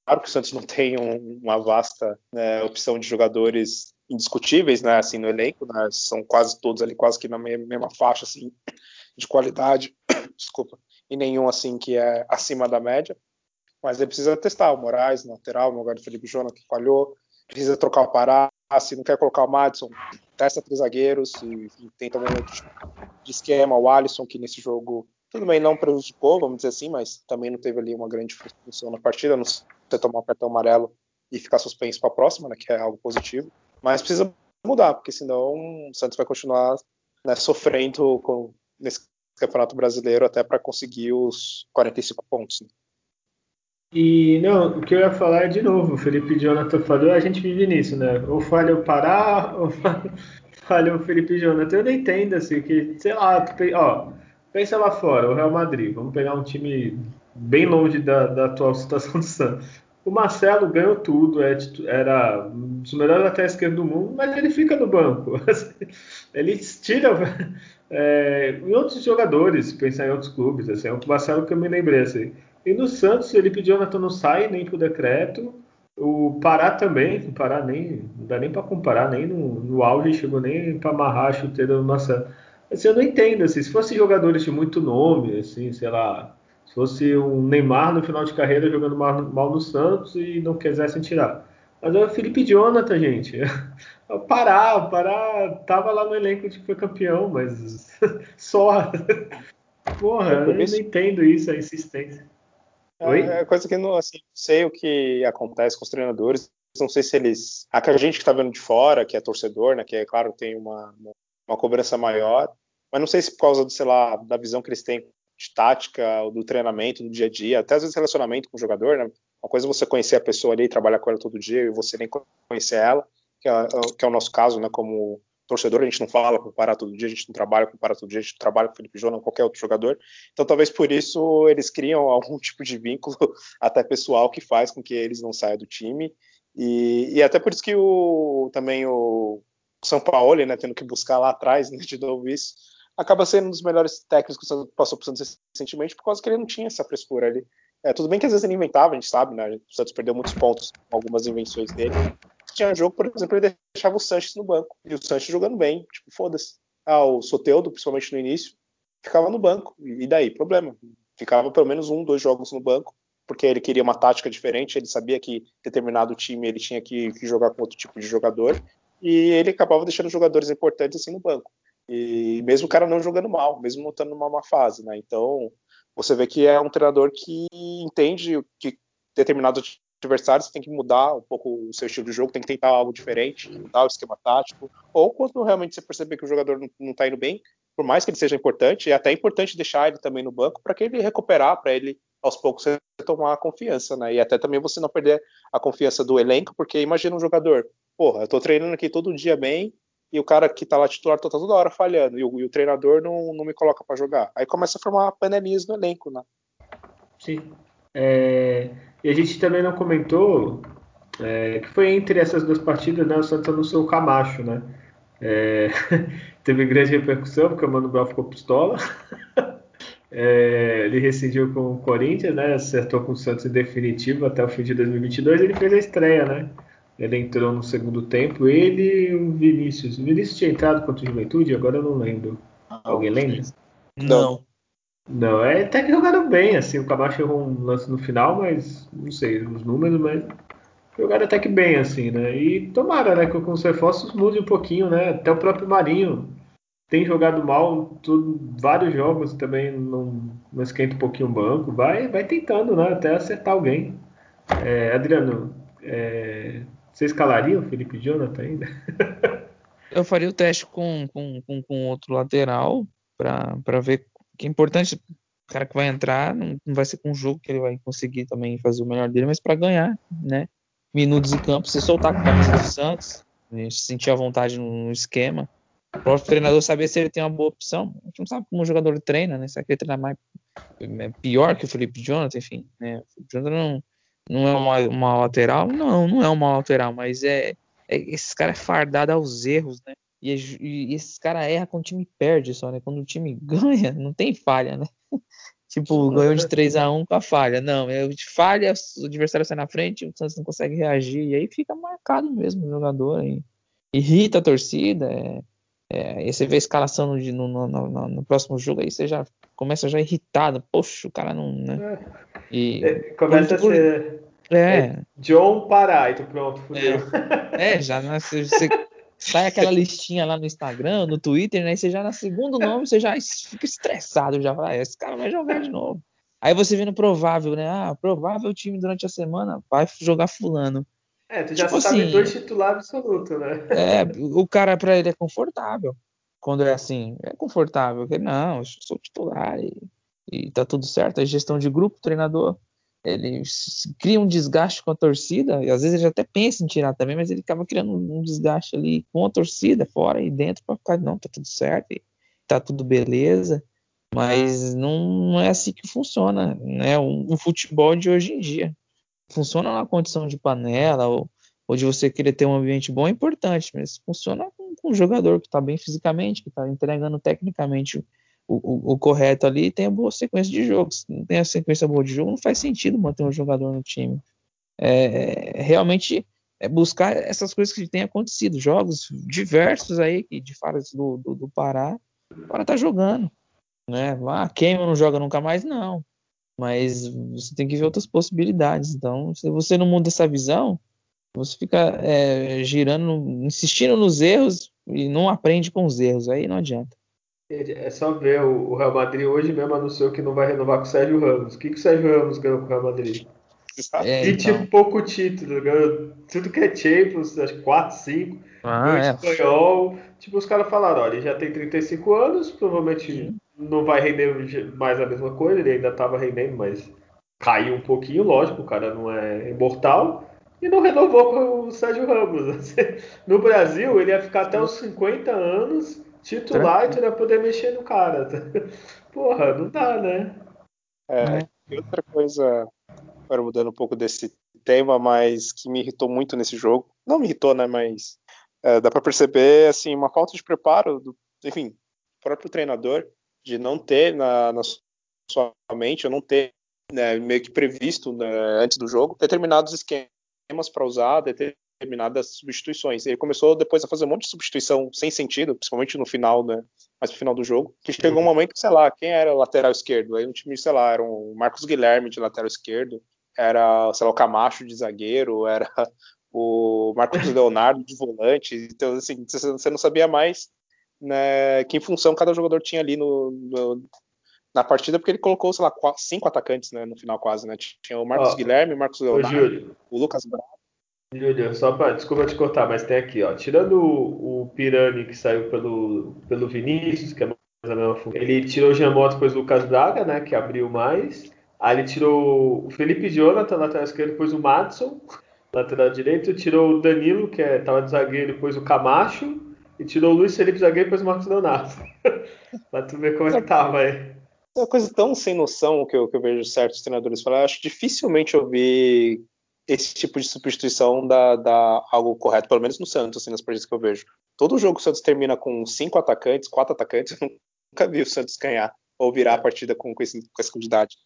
Que o Santos não tem um, uma vasta né, opção de jogadores indiscutíveis, né, assim, no elenco, né, são quase todos ali, quase que na mesma, faixa, assim, de qualidade, desculpa, e nenhum, assim, que é acima da média, mas ele precisa testar o Moraes, lateral, no lugar do Felipe Jonas, que falhou, precisa trocar o Pará, se não quer colocar o Madison, testa três zagueiros e, e tenta um tipo de esquema, o Alisson, que nesse jogo tudo bem, não prejudicou, vamos dizer assim, mas também não teve ali uma grande função na partida, não sei tomar um cartão amarelo e ficar suspenso para a próxima, né, que é algo positivo. Mas precisa mudar, porque senão o Santos vai continuar né, sofrendo com, nesse Campeonato Brasileiro até para conseguir os 45 pontos. Né? E não, o que eu ia falar é de novo, o Felipe Jonathan falou, a gente vive nisso, né? Ou falha o Pará, ou falha o Felipe Jonathan. Eu não entendo, assim, que, sei lá, ó, Pensa lá fora, o Real Madrid. Vamos pegar um time bem longe da, da atual situação do Santos. O Marcelo ganhou tudo, é, era um dos melhores laterais do mundo, mas ele fica no banco. ele tira é, em outros jogadores, pensar em outros clubes. Assim, é o Marcelo que eu me lembrei. Assim. E no Santos, ele pediu Jonathan não sai nem por decreto. O Pará também, o Pará nem, não dá nem para comparar, nem no, no auge chegou nem para amarrar a chuteira do Marcelo. Assim, eu não entendo, assim, se fosse jogadores de muito nome, assim, sei lá, se fosse um Neymar no final de carreira jogando mal, no Santos e não quisessem tirar. Mas é o Felipe Jonathan, gente. O Pará, o Pará tava lá no elenco que foi campeão, mas só. Porra, eu não entendo isso, a insistência. É, Oi? É coisa que não assim, sei o que acontece com os treinadores. Não sei se eles. A gente que está vendo de fora, que é torcedor, né? Que é claro tem uma, uma cobrança maior mas não sei se por causa, sei lá, da visão que eles têm de tática, do treinamento, do dia a dia, até às vezes relacionamento com o jogador, né? Uma coisa é você conhecer a pessoa ali trabalhar com ela todo dia e você nem conhecer ela, que é, que é o nosso caso, né? Como torcedor, a gente não fala com o todo dia, a gente não trabalha com o todo dia, a gente trabalha com o Felipe ou qualquer outro jogador. Então, talvez por isso eles criam algum tipo de vínculo, até pessoal, que faz com que eles não saiam do time. E, e até por isso que o, também o São Paulo, né, tendo que buscar lá atrás, né, de novo isso, acaba sendo um dos melhores técnicos que passou por Santos recentemente, por causa que ele não tinha essa frescura ali. É, tudo bem que às vezes ele inventava, a gente sabe, né? O Santos perdeu muitos pontos com algumas invenções dele. Tinha jogo, por exemplo, ele deixava o Sanches no banco. E o Sanches jogando bem, tipo, foda-se. Ah, o Soteudo, principalmente no início, ficava no banco. E daí? Problema. Ficava pelo menos um, dois jogos no banco, porque ele queria uma tática diferente, ele sabia que determinado time ele tinha que, que jogar com outro tipo de jogador, e ele acabava deixando jogadores importantes assim no banco. E mesmo o cara não jogando mal, mesmo não estando numa má fase, né? Então, você vê que é um treinador que entende que determinados adversários tem que mudar um pouco o seu estilo de jogo, tem que tentar algo diferente, mudar o esquema tático, ou quando realmente você perceber que o jogador não está indo bem, por mais que ele seja importante, é até importante deixar ele também no banco para que ele recuperar, para ele aos poucos retomar a confiança, né? E até também você não perder a confiança do elenco, porque imagina um jogador, porra, eu tô treinando aqui todo dia bem, e o cara que tá lá titular tá toda hora falhando, e o, e o treinador não, não me coloca para jogar. Aí começa a formar panelinhas no elenco, né? Sim. É, e a gente também não comentou é, que foi entre essas duas partidas, né? O Santos anunciou o Camacho, né? É, teve grande repercussão, porque o Mano Brown ficou pistola. É, ele rescindiu com o Corinthians, né? Acertou com o Santos em definitivo até o fim de 2022. Ele fez a estreia, né? Ele entrou no segundo tempo. Ele e o Vinícius. O Vinícius tinha entrado contra o Juventude, agora eu não lembro. Alguém lembra? Não. Não, é até que jogaram bem, assim. O Camacho errou um lance no final, mas não sei os números, mas jogaram até que bem, assim, né? E tomara, né, que com os reforços mude um pouquinho, né? Até o próprio Marinho tem jogado mal tudo, vários jogos também não, não esquenta um pouquinho o banco. Vai, vai tentando, né? Até acertar alguém. É, Adriano, é, você escalaria o Felipe Jonathan ainda? eu faria o teste com, com, com, com outro lateral para ver que é importante. O cara que vai entrar não, não vai ser com o jogo que ele vai conseguir também fazer o melhor dele, mas para ganhar, né? Minutos em campo, se soltar com a camisa do Santos, gente sentir a vontade no esquema. O próprio treinador saber se ele tem uma boa opção. A gente não sabe como o jogador treina, né? Será que ele treina mais é pior que o Felipe Jonathan? Enfim, né? O Felipe Jonathan não, não é uma, uma lateral? Não, não é uma lateral, mas é, é esse cara é fardado aos erros, né? E, e esses cara erra quando o time perde só, né? Quando o time ganha, não tem falha, né? Tipo, ganhou de 3 a 1 com a falha. Não, é falha, o adversário sai na frente, o Santos não consegue reagir, e aí fica marcado mesmo o jogador. Aí. Irrita a torcida. É, é, aí você vê a escalação no, no, no, no, próximo jogo, aí você já começa já irritado. Poxa, o cara não. Né? E, é, Começa por, a ser. É. é. John Pará, e tu pronto, fudeu. É, é já nasce, você sai aquela listinha lá no Instagram, no Twitter, né? E você já na segundo nome, você já fica estressado, já vai, ah, esse cara vai jogar de novo. Aí você vê no provável, né? Ah, provável time durante a semana vai jogar fulano. É, tu já tipo sabe assim, dois titulares absolutos, né? É, o cara para ele é confortável. Quando é assim, é confortável. Não, eu sou titular e, e tá tudo certo. É gestão de grupo, treinador ele cria um desgaste com a torcida, e às vezes ele até pensa em tirar também, mas ele acaba criando um desgaste ali com a torcida, fora e dentro, para ficar, não, tá tudo certo, tá tudo beleza, mas não, não é assim que funciona, né? O, o, futebol de hoje em dia. Funciona na condição de panela, ou, ou de você querer ter um ambiente bom, é importante, mas funciona com, com um jogador que está bem fisicamente, que está entregando tecnicamente o, o, correto ali tem a boa sequência de jogos. Não tem a sequência boa de jogo, não faz sentido manter um jogador no time. É, realmente é buscar essas coisas que têm acontecido. Jogos diversos aí, que de faras do, do, do Pará, o Pará tá jogando. Né? Ah, Queima não joga nunca mais, não. Mas você tem que ver outras possibilidades. Então, se você não muda essa visão, você fica é, girando, insistindo nos erros e não aprende com os erros. Aí não adianta. É só ver, o Real Madrid hoje mesmo anunciou que não vai renovar com o Sérgio Ramos. O que, que o Sérgio Ramos ganhou com o Real Madrid? É, e então. tipo, pouco título, ganhou tudo que é Champions, acho que 4, 5, ah, é. espanhol. Tipo, os caras falaram, olha, ele já tem 35 anos, provavelmente Sim. Não vai render mais a mesma coisa, ele ainda estava rendendo, mas caiu um pouquinho, lógico, o cara não é imortal. E não renovou com o Sérgio Ramos. No Brasil, ele ia ficar até os 50 anos titular e tu vai poder mexer no cara. Porra, não dá, né? É, e outra coisa, agora mudando um pouco desse tema, mas que me irritou muito nesse jogo, não me irritou, né, mas é, dá para perceber, assim, uma falta de preparo, do, enfim, próprio treinador, de não ter na, na sua mente, ou não ter né, meio que previsto né, antes do jogo determinados esquemas para usar, determinadas substituições. Ele começou depois a fazer um monte de substituição sem sentido, principalmente no final, né? Mais pro final do jogo, que chegou um momento, sei lá, quem era o lateral esquerdo? Aí no time, sei lá, era o Marcos Guilherme de lateral esquerdo, era, sei lá, o Camacho de zagueiro, era o Marcos Leonardo de volante. Então, assim, você não sabia mais né, que função cada jogador tinha ali no, no na partida, porque ele colocou, sei lá, quatro, cinco atacantes né, no final quase, né? Tinha o Marcos oh, Guilherme, o Marcos Leonardo, o Lucas Bravo, Júlio, só para desculpa te cortar, mas tem aqui, ó. Tirando o, o Pirani que saiu pelo, pelo Vinícius, que é mais a mesma função. Ele tirou o Giamotto, depois o Lucas Braga, né? Que abriu mais. Aí ele tirou o Felipe Jonathan, lateral esquerdo, depois o Madison, lateral direito. Tirou o Danilo, que é, tava de zagueiro, depois o Camacho. E tirou o Luiz Felipe zagueiro, depois o Marcos Leonardo. pra tu ver como é que tava aí. É uma coisa tão sem noção que eu, que eu vejo certos treinadores falar. Acho que dificilmente eu vi esse tipo de substituição dá, dá algo correto, pelo menos no Santos, assim, nas partidas que eu vejo. Todo jogo o Santos termina com cinco atacantes, quatro atacantes, eu nunca vi o Santos ganhar ou virar a partida com, com, esse, com essa quantidade.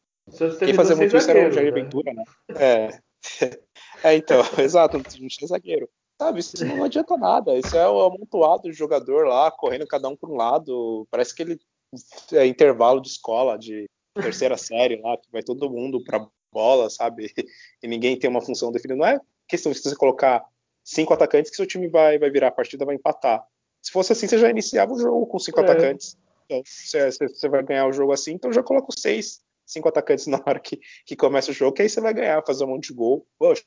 Quem fazia muito isso era o Jair né? Ventura, né? É. é, então, exato, a gente é zagueiro. Sabe, isso não adianta nada. Isso é o amontoado de jogador lá, correndo cada um para um lado. Parece que ele é intervalo de escola, de terceira série lá, que vai todo mundo para bola, sabe? E ninguém tem uma função definida. Não é questão de você colocar cinco atacantes que seu time vai, vai virar a partida, vai empatar. Se fosse assim, você já iniciava o jogo com cinco é. atacantes. Então, você, você vai ganhar o jogo assim, então já coloca seis, cinco atacantes na hora que, que começa o jogo, que aí você vai ganhar, fazer um monte de gol. Poxa,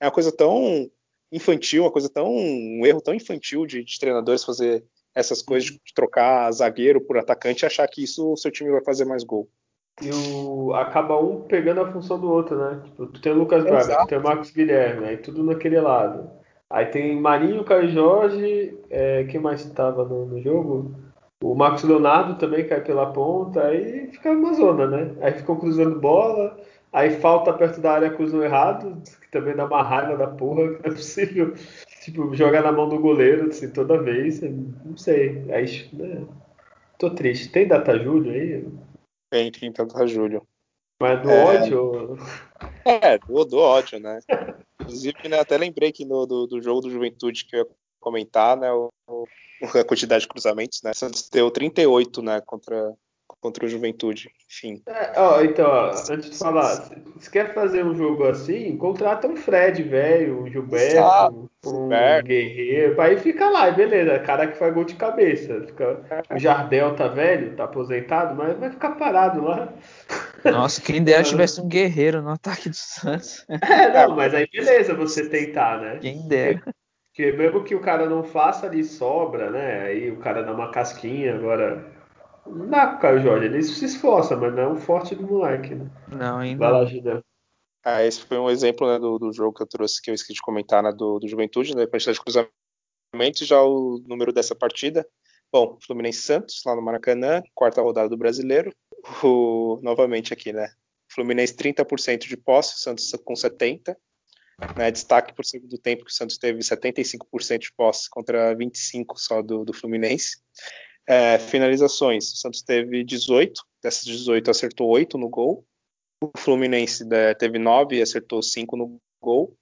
é uma coisa tão infantil, uma coisa tão. um erro tão infantil de, de treinadores fazer essas coisas de trocar zagueiro por atacante e achar que isso o seu time vai fazer mais gol e o, acaba um pegando a função do outro, né? Tipo, tu tem o Lucas Braga, tu tem o Marcos Guilherme, aí tudo naquele lado. Aí tem Marinho, Caio Jorge, é, quem mais estava no, no, jogo? O Marcos Leonardo também cai pela ponta, aí fica uma zona, né? Aí ficam cruzando bola, aí falta perto da área, cruzam errado, que também dá uma raiva da porra, que não é possível, tipo, jogar na mão do goleiro, assim, toda vez, não sei. Aí, né? Tô triste. Tem data Júlio aí? Em 30 de julho. Mas do É. ódio. É, do, do ódio, né? Inclusive, né, até lembrei que no do, do jogo do Juventude que eu ia comentar, né? O, o- a quantidade de cruzamentos, né? Santos deu 38, né? Contra, contra o Juventude. Enfim. É, ó, então, ó, antes de falar, se quer fazer um jogo assim, contrata um Fred, velho, um Gilberto, Exato, um Gilberto. Guerreiro, aí fica lá, beleza, cara que faz gol de cabeça. Fica, o Jardel tá velho, tá aposentado, mas vai ficar parado lá. Nossa, quem dera tivesse um guerreiro no ataque do Santos. É, não, mas aí beleza você tentar, né? Quem dera. Porque mesmo que o cara não faça ali sobra, né? Aí o cara dá uma casquinha, agora. Não Caio Jorge, ele se esforça, mas não é o forte do moleque, né? Não, ainda Vai lá. Judeu. Ah, esse foi um exemplo né, do, do jogo que eu trouxe, que eu esqueci de comentar, né, do, do Juventude, né, quantidade de cruzamentos, já o número dessa partida. Bom, Fluminense e Santos, lá no Maracanã, quarta rodada do Brasileiro. O, novamente aqui, né? Fluminense 30% de posse, Santos com 70%. Né, destaque por segundo tempo que o Santos teve 75% de posse contra 25% só do, do Fluminense. É, finalizações, o Santos teve 18, dessas 18 acertou 8 no gol. O Fluminense né, teve 9 e acertou 5 no gol.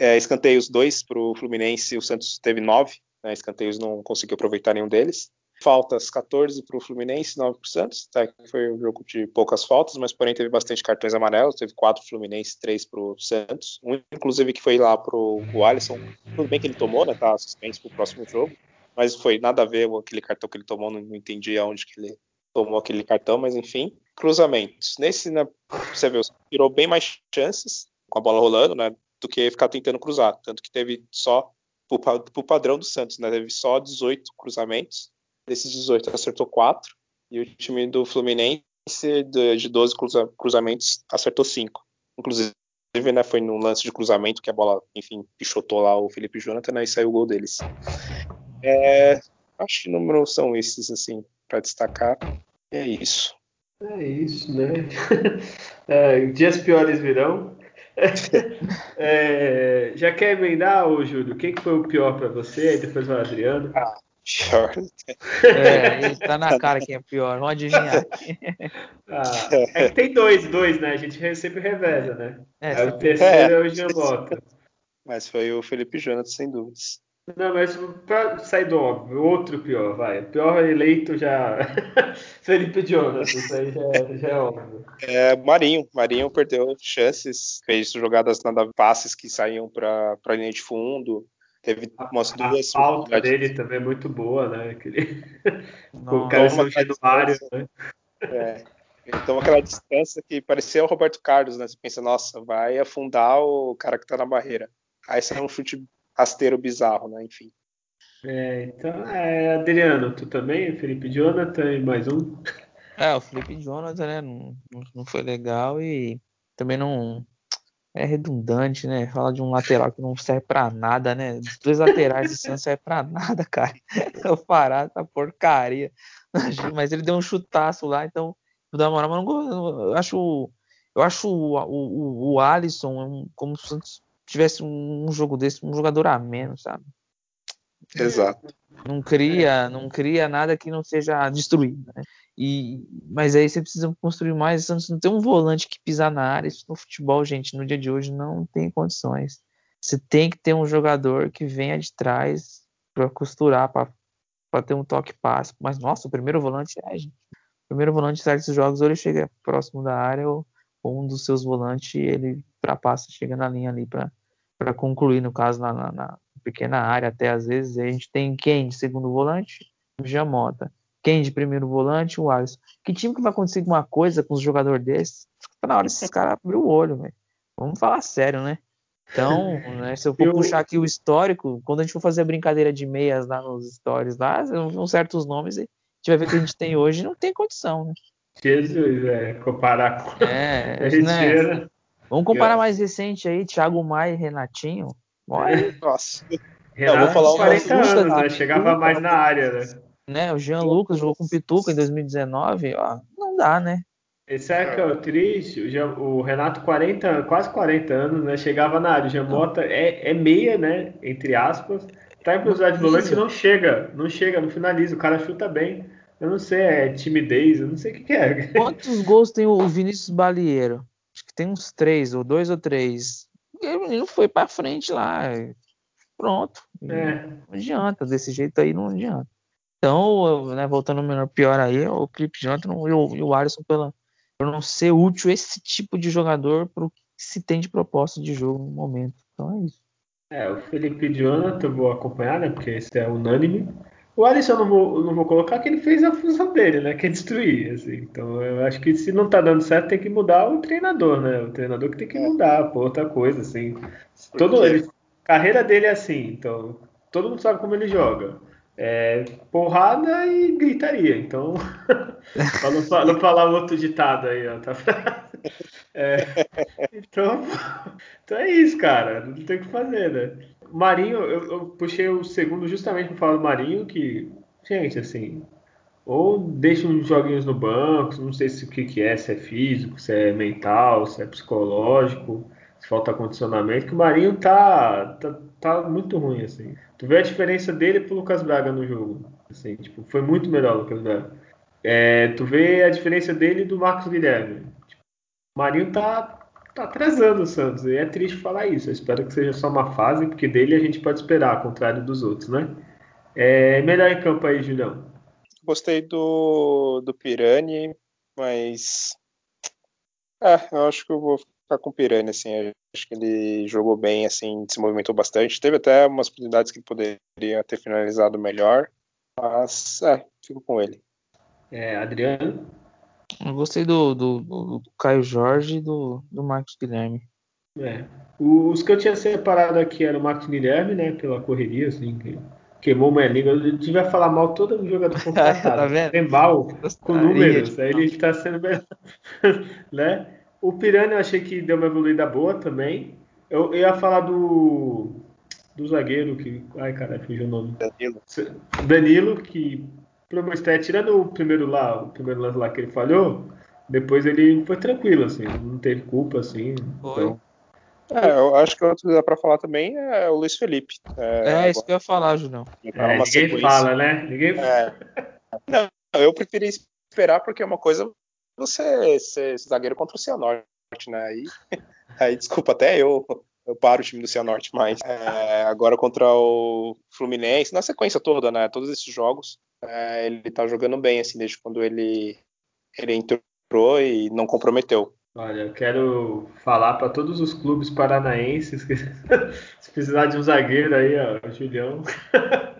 É, escanteios 2 para o Fluminense, o Santos teve 9, né, escanteios não conseguiu aproveitar nenhum deles. Faltas 14 para o Fluminense, 9 para o Santos. Tá? Foi um jogo de poucas faltas, mas porém teve bastante cartões amarelos. Teve 4 para o Fluminense, 3 para o Santos. Um, inclusive, que foi lá para o Alisson. Tudo bem que ele tomou, né? Tá suspenso para o próximo jogo. Mas foi nada a ver aquele cartão que ele tomou. Não, entendi aonde que ele tomou aquele cartão, mas enfim. Cruzamentos. Nesse, né, você viu, tirou bem mais chances com a bola rolando, né? Do que ficar tentando cruzar. Tanto que teve só, para o padrão do Santos, né? Teve só 18 cruzamentos. Desses 18 acertou 4. E o time do Fluminense, de, de 12 cruza, cruzamentos, acertou 5. Inclusive, né, foi num lance de cruzamento que a bola, enfim, pichotou lá o Felipe Jonathan né, e saiu o gol deles. É, acho que números são esses, assim, para destacar. É isso. É isso, né? É, dias piores virão. É, já quer emendar, ô Júlio? Quem que foi o pior pra você? Aí depois vai o Adriano. Pior. É, ele tá na cara quem é pior. Vamos adivinhar. Ah, é que tem dois, dois, né? A gente sempre reveza, né? É, o terceiro é, o Jean Mota. Mas foi o Felipe Jonathan, sem dúvidas. Não, mas pra sair do óbvio, outro pior, vai. O pior eleito já. Felipe Jonas, isso aí já, é- já é óbvio. É, Marinho. Marinho perdeu chances, fez jogadas nada passes que saíam para a linha de fundo. Teve umas A duas. falta dele também é muito boa, né? Aquele... o Nossa. cara Toma São Januário, né? É. Então aquela distância que parecia o Roberto Carlos, né? Você pensa, nossa, vai afundar o cara que tá na barreira. Aí sai um chute rasteiro bizarro, né? Enfim. É, então, é, Adriano, tu também, Felipe Jonathan e mais um. É, o Felipe Jonathan, né? Não, não- foi legal e também não. É redundante, né? Fala de um lateral que não serve pra nada, né? Os dois laterais do Santos não servem pra nada, cara. Eu parar essa porcaria. Mas ele deu um chutaço lá, então não dá moral. Mas não, eu acho, eu acho o, o, o Alisson um- como o Santos tivesse um, jogo desse, um jogador a menos, sabe? Exato. Não cria, não cria nada que não seja destruído, né? E, mas aí você precisa construir mais. Santos não tem um volante que pisar na área. Isso no futebol, gente, no dia de hoje não tem condições. Você tem que ter um jogador que venha de trás para costurar, para ter um toque passe. Mas nossa, o primeiro volante é, gente. O primeiro volante sai desses jogos, ou ele chega próximo da área, ou, ou um dos seus volantes ele ultrapassa, chega na linha ali para concluir, no caso, na, na, na pequena área, até às vezes. A gente tem quem de segundo volante? O Jamota. Quem de primeiro volante? O Alisson. Que time que vai acontecer alguma coisa com os jogadores desses? Tá na hora desses caras abrir o olho, velho. Vamos falar sério, né? Então, né, se eu for Eu- puxar aqui o histórico, quando a gente for fazer a brincadeira de meias lá nos stories lá, vão certos nomes e a gente vai ver o que a gente tem hoje não tem condição, né? Jesus, é, comparar com É, a gente né? Vamos comparar mais recente aí, Thiago Maia e Renatinho. Olha, Nossa. Renato, Eu vou falar uma 40 luta anos, né? Chegava mais na área, né? né? O Jean Lucas jogou com o Pituca em 2019, ó, não dá, né? Esse é que é o triste. O, Jean- o Renato, 40, quase 40 anos, né? Chegava na área. O Jamota é, é meia, né? Entre aspas. Tá em velocidade de volante e não chega. Não chega, não finaliza. O cara chuta bem. Eu não sei, é timidez, eu não sei o que, que é. Quantos gols tem o Vinícius Balieiro? Tem uns três, ou dois ou três. E o menino foi pra frente lá. Pronto. É. Não adianta, desse jeito aí não adianta. Então, né, voltando ao menor pior aí, o Felipe Jonathan e o Alisson pela, por não ser útil esse tipo de jogador para o que se tem de proposta de jogo no momento. Então é isso. É, o Felipe Jonathan vou acompanhar, né? Porque esse é unânime. O Alisson eu não vou, não vou colocar que ele fez a função dele, né? Que é destruir, assim. Então eu acho que se não tá dando certo, tem que mudar o treinador, né? O treinador que tem que mudar, pô, outra coisa, assim. Todo, ele, carreira dele é assim, então todo mundo sabe como ele joga. É, porrada e gritaria. Então, para não, não, falar outro ditado aí, ó, tá? É, então, então é isso, cara. Não tem o que fazer, né? Marinho, eu, eu puxei o segundo justamente para falar do Marinho, que, gente, assim, ou deixa uns joguinhos no banco, não sei se o que, que é, se é físico, se é mental, se é psicológico, se falta condicionamento, que o Marinho tá, tá, tá muito ruim, assim. Tu vê a diferença dele pro Lucas Braga no jogo, assim, tipo, foi muito melhor o Lucas Braga. É, tu vê a diferença dele do Marcos Guilherme. Tipo, o Marinho tá tá atrasando o Santos. E é triste falar isso. Eu espero que seja só uma fase, porque dele a gente pode esperar, ao contrário dos outros, né? É, melhor em campo aí, Julião. Gostei do, do Pirani, mas. É, eu acho que eu vou ficar com o Pirani, assim. Eu acho que ele jogou bem, assim, se movimentou bastante. Teve até umas oportunidades que ele poderia ter finalizado melhor. Mas, é, fico com ele. É, Adriano? Eu gostei do, do, do, Caio Jorge e do, do Marcos Guilherme. É. Os que eu tinha separado aqui eram o Marcos Guilherme, né? Pela correria, assim, que queimou minha língua. Eu devia falar mal todo jogador contratado. tá vendo? Tem mal com números. Aí ele está sendo melhor. né? O Piranha eu achei que deu uma evoluída boa também. Eu, eu ia falar do, do zagueiro que. Ai, caralho, fugiu o nome. Danilo. Danilo, que pro meu stat, tirando o primeiro lá, o primeiro lance lá que ele falhou, depois ele foi tranquilo, assim, não teve culpa, assim. Foi. Então... É, eu acho que outro que dá pra falar também é o Luiz Felipe. É, é isso que eu ia falar, Julião. É, ninguém sequência. fala, né? Ninguém é. Não, eu preferi esperar porque é uma coisa você ser zagueiro contra o Cianorte, né? Aí, aí desculpa, até eu, eu paro o time do Cianorte, mas é, agora contra o Fluminense, na sequência toda, né? Todos esses jogos, é, ele tá jogando bem, assim, desde quando ele, ele entrou e não comprometeu. Olha, eu quero falar para todos os clubes paranaenses que se precisar de um zagueiro aí, ó, Julião.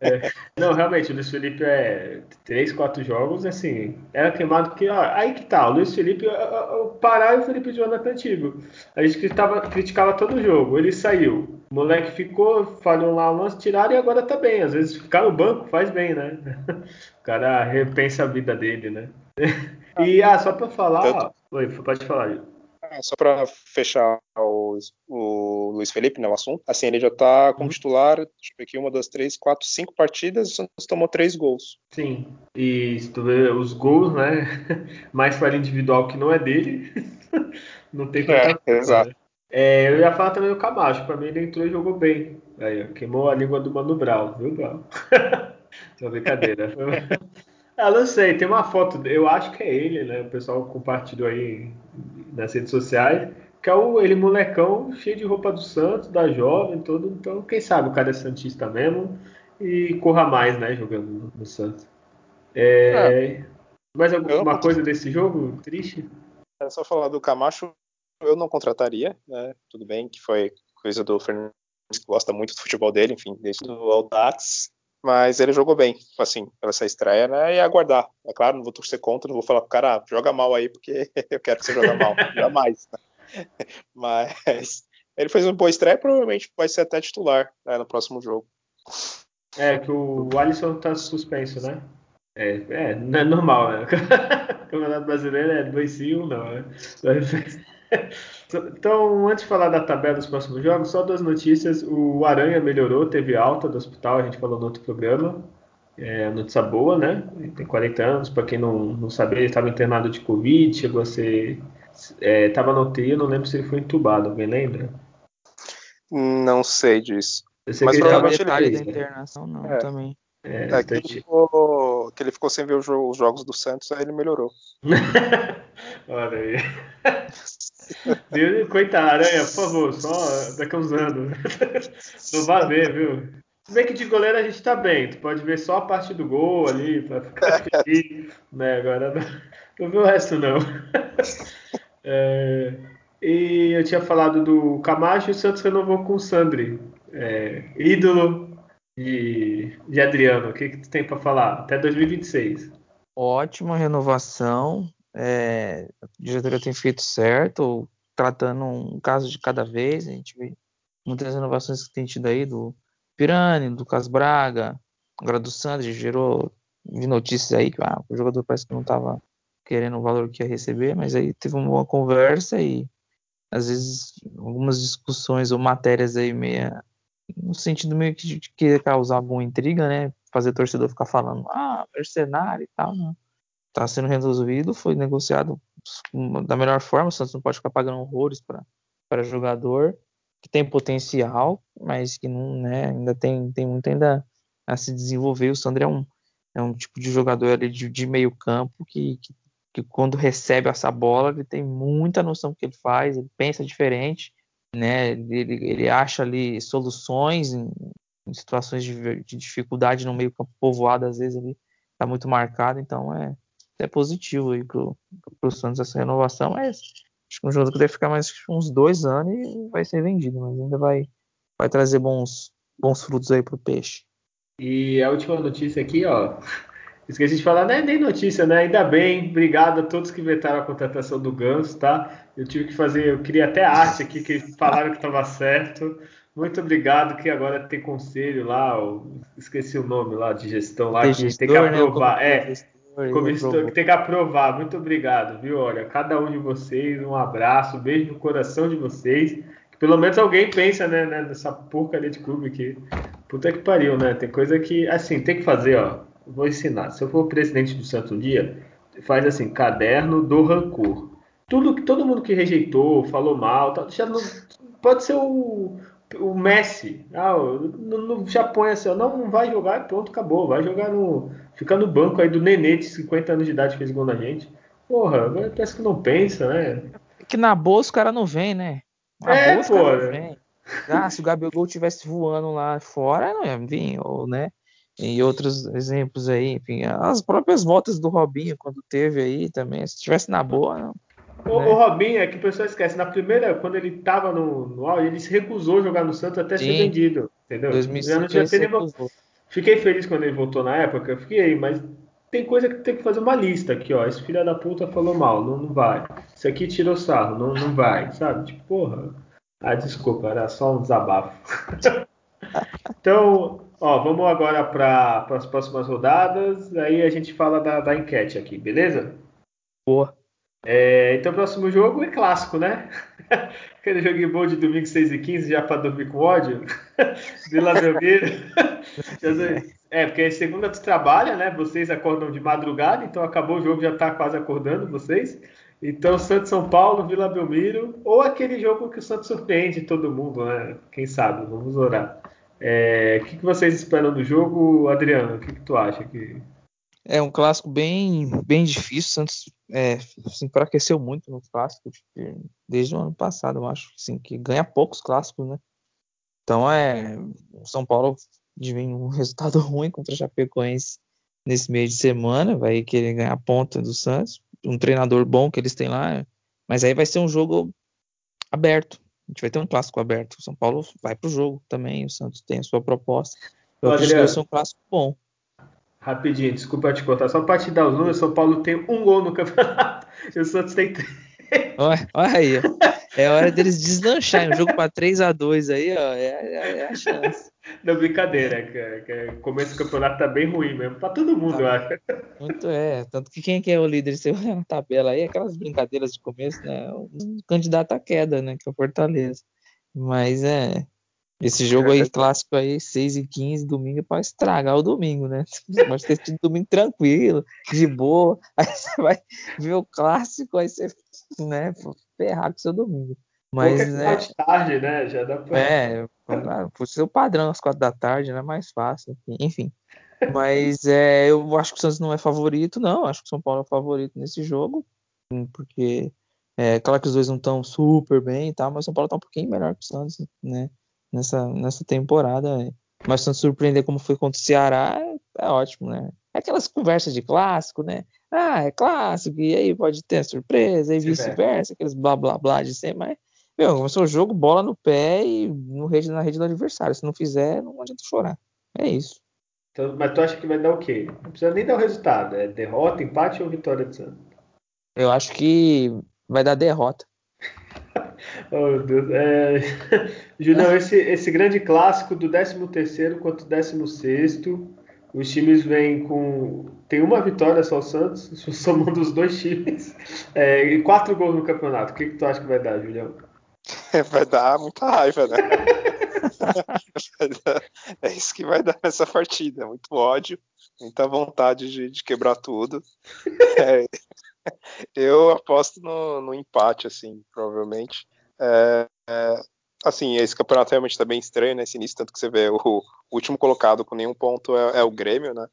É. Não, realmente, o Luiz Felipe é três, quatro jogos, assim, era queimado porque, ó, aí que tá, o Luiz Felipe, o Pará e o Felipe Jonathan antigo. A gente criticava, criticava todo jogo, ele saiu. O moleque ficou, falhou lá o lance, tiraram e agora tá bem. Às vezes ficar no banco faz bem, né? O cara repensa a vida dele, né? E, ah, só pra falar. Oi, pode falar. Ah, só para fechar o, o, Luiz Felipe, né, o assunto, assim, ele já está como uhum. titular, deixa eu ver aqui, uma das três, quatro, cinco partidas, o Santos tomou três gols. Sim, e se tu vê os gols, né, mais para individual que não é dele, não tem tanta é, exato. Né? É, eu ia falar também do Camacho, para mim ele entrou e jogou bem. Aí, queimou a língua do Mano Brown, viu, Brown? Só brincadeira. Ah, não sei, tem uma foto, eu acho que é ele, né? O pessoal compartilhou aí nas redes sociais, que é o, ele molecão cheio de roupa do Santos, da jovem, todo. Então, quem sabe o cara é Santista mesmo e corra mais, né? Jogando no, no Santos. É, é. Mais alguma coisa desse jogo? Triste? É só falar do Camacho, eu não contrataria, né? Tudo bem que foi coisa do Fernandes que gosta muito do futebol dele, enfim, desde o Audax. Mas ele jogou bem, assim, pela essa estreia, né? E aguardar. É claro, não vou torcer contra, não vou falar pro cara, ah, joga mal aí, porque eu quero que você joga mal. Jamais. Né? Mas ele fez uma boa estreia, provavelmente vai ser até titular né, no próximo jogo. É, que o Alisson tá suspenso, né? É, é não é normal, né? O Campeonato Brasileiro é 2 sim 1 não, né? Então, antes de falar da tabela dos próximos jogos, só duas notícias. O Aranha melhorou, teve alta do hospital, a gente falou no outro programa. É notícia boa, né? Ele tem 40 anos, para quem não, não sabia, ele estava internado de Covid, chegou a ser. Estava é, no UTI, eu não lembro se ele foi entubado, alguém lembra? Não sei disso. Eu sei Mas que ele estava detalhe da internação, não, é. também. É, é que, ele ficou, que, ele ficou, sem ver os jogos do Santos, aí ele melhorou. Olha aí. Coitado, Aranha, por favor, só daqui a uns anos. Não vai ver, viu? Se bem que de goleiro a gente tá bem, tu pode ver só a parte do gol ali, pra ficar feliz, né? Agora não, não vê o resto não. É, e eu tinha falado do Camacho e o Santos renovou com o Sandri, é, ídolo de, de Adriano. O que, que tu tem para falar? Até 2026. Ótima renovação. É, a diretoria tem feito certo, tratando um caso de cada vez. A gente vê muitas renovações que tem tido aí do Pirani, do Lucas Braga, agora do Sandri, gerou de notícias aí que ah, o jogador parece que não estava querendo o valor que ia receber, mas aí teve uma boa conversa e às vezes algumas discussões ou matérias aí meia no sentido meio que de querer causar alguma intriga, né? Fazer torcedor ficar falando, ah, mercenário e tal, não. Tá sendo resolvido, foi negociado da melhor forma, o Santos não pode ficar pagando horrores para jogador que tem potencial, mas que não, né, ainda tem, tem muito ainda a se desenvolver. O Sandro é um, é um tipo de jogador ali de, de meio campo que, que que quando recebe essa bola ele tem muita noção do que ele faz, ele pensa diferente, né? Ele, ele acha ali soluções em, em situações de, de, dificuldade no meio campo povoado, às vezes ele está muito marcado, então é, é positivo aí pro, pro Santos essa renovação, mas acho que um jogador que deve ficar mais uns dois anos e vai ser vendido, mas ainda vai, vai trazer bons, bons frutos aí pro peixe. E a última notícia aqui, ó, Esqueci de falar, não é nem notícia, né? Ainda bem, obrigado a todos que vetaram a contratação do Ganso, tá? Eu tive que fazer, eu queria até arte aqui, que falaram que estava certo. Muito obrigado, que agora tem conselho lá, esqueci o nome lá de gestão lá, que gestor, tem que né? aprovar. Né? É, gestor, que tem que aprovar. Muito obrigado, viu? Olha, cada um de vocês, um abraço, um beijo no coração de vocês. Que pelo menos alguém pensa, né, né nessa porcaria de clube aqui. Puta que pariu, né? Tem coisa que, assim, tem que fazer, ó vou ensinar. Se eu for presidente do Santo Dia, faz assim, caderno do rancor. Tudo que todo mundo que rejeitou, falou mal, já não, pode ser o, o Messi. Ah, Japão é assim, não, não vai jogar, pronto, acabou. Vai jogar no. Ficar no banco aí do Nenê de 50 anos de idade que fez gol na gente. Porra, parece que não pensa, né? É que na boa os caras não vem, né? Na é, boa, pô. Não vem. Ah, se o Gabigol tivesse voando lá fora, não ia vir, ou, né? e outros exemplos aí, enfim, as próprias voltas do Robinho quando teve aí também, se tivesse na boa, não. O, né? o Robinho é que o pessoal esquece, na primeira, quando ele estava no, no ele se recusou a jogar no Santos até Sim. ser vendido, entendeu? 2005 não tinha nem... Fiquei feliz quando ele voltou na época, fiquei, mas tem coisa que tem que fazer uma lista aqui, ó. Esse filho da puta falou mal, não, não vai. Isso aqui tirou sarro, não, não vai, sabe? Tipo, porra. Ah, desculpa, era só um desabafo. então, Ó, vamos agora para as próximas rodadas. Aí a gente fala da, da enquete aqui, beleza? Boa. É, então, o próximo jogo é clássico, né? Aquele jogo bom de domingo 6 e 15 já para dormir com ódio. Vila Belmiro. é, porque segunda tu trabalha, né? Vocês acordam de madrugada, então acabou o jogo, já tá quase acordando vocês. Então, Santos São Paulo, Vila Belmiro, ou aquele jogo que o Santos surpreende todo mundo, né? Quem sabe? Vamos orar. É, o que, que, vocês esperam do jogo, Adriano? O que, que, tu acha? Que... É um clássico bem, bem difícil. Santos é, se enfraqueceu muito no clássico desde o ano passado, eu acho. Assim, que ganha poucos clássicos, né? Então é. O São Paulo vem um resultado ruim contra o Chapecoense nesse meio de semana. Vai querer ganhar ponta do Santos. Um treinador bom que eles têm lá. Mas aí vai ser um jogo aberto. A gente vai ter um clássico aberto. O São Paulo vai para o jogo também. O Santos tem a sua proposta. Eu acho que vai ser um clássico bom. Rapidinho, desculpa te cortar. Só para te dar os números, o São Paulo tem um gol no campeonato e o Santos tem três. Olha, olha aí, é hora deles deslancharem. Um jogo para 3 a 2 aí, ó, é, é, é a chance. Não, brincadeira, que, que começo do campeonato tá bem ruim mesmo, pra todo mundo, tá, eu acho. Muito é, tanto que quem é que é o líder, você olha na tabela aí, aquelas brincadeiras de começo, né, o candidato à queda, né, que é o Fortaleza. Mas é, esse jogo aí, clássico aí, 6 e 15, domingo, é pra estragar o domingo, né? Pode ter sido domingo tranquilo, de boa, aí você vai ver o clássico, aí você, né, ferrar com o seu domingo. Mas, é de tarde, né? Já dá pra... É, por ser o padrão às quatro da tarde, né? Mais fácil. Enfim. Mas é, eu acho que o Santos não é favorito, não. Acho que o São Paulo é favorito nesse jogo, porque é claro que os dois não estão super bem e tal, mas o São Paulo está um pouquinho melhor que o Santos, né? Nessa, nessa temporada. Mas se surpreender como foi contra o Ceará, é, é ótimo, né? É aquelas conversas de clássico, né? Ah, é clássico, e aí pode ter surpresa, e vice-versa, aqueles blá blá blá de sempre, mas meu, começou o jogo, bola no pé e no rede, na rede do adversário. Se não fizer, não adianta chorar. É isso. Então, mas tu acha que vai dar o quê? Não precisa nem dar o resultado. É derrota, empate ou vitória de Santos? Eu acho que vai dar derrota. oh, meu Deus. É... Julião, esse, esse grande clássico do 13º contra o 16 os times vêm com... Tem uma vitória só o Santos, somando os dois times, é, e quatro gols no campeonato. O que, que tu acha que vai dar, Julião? Vai dar muita raiva, né? é isso que vai dar nessa partida. Muito ódio, muita vontade de, de quebrar tudo. É, eu aposto no, no, empate, assim, provavelmente. É, é, assim, esse campeonato realmente está bem estranho nesse início, tanto que você vê o, o último colocado com nenhum ponto é, é o Grêmio, né?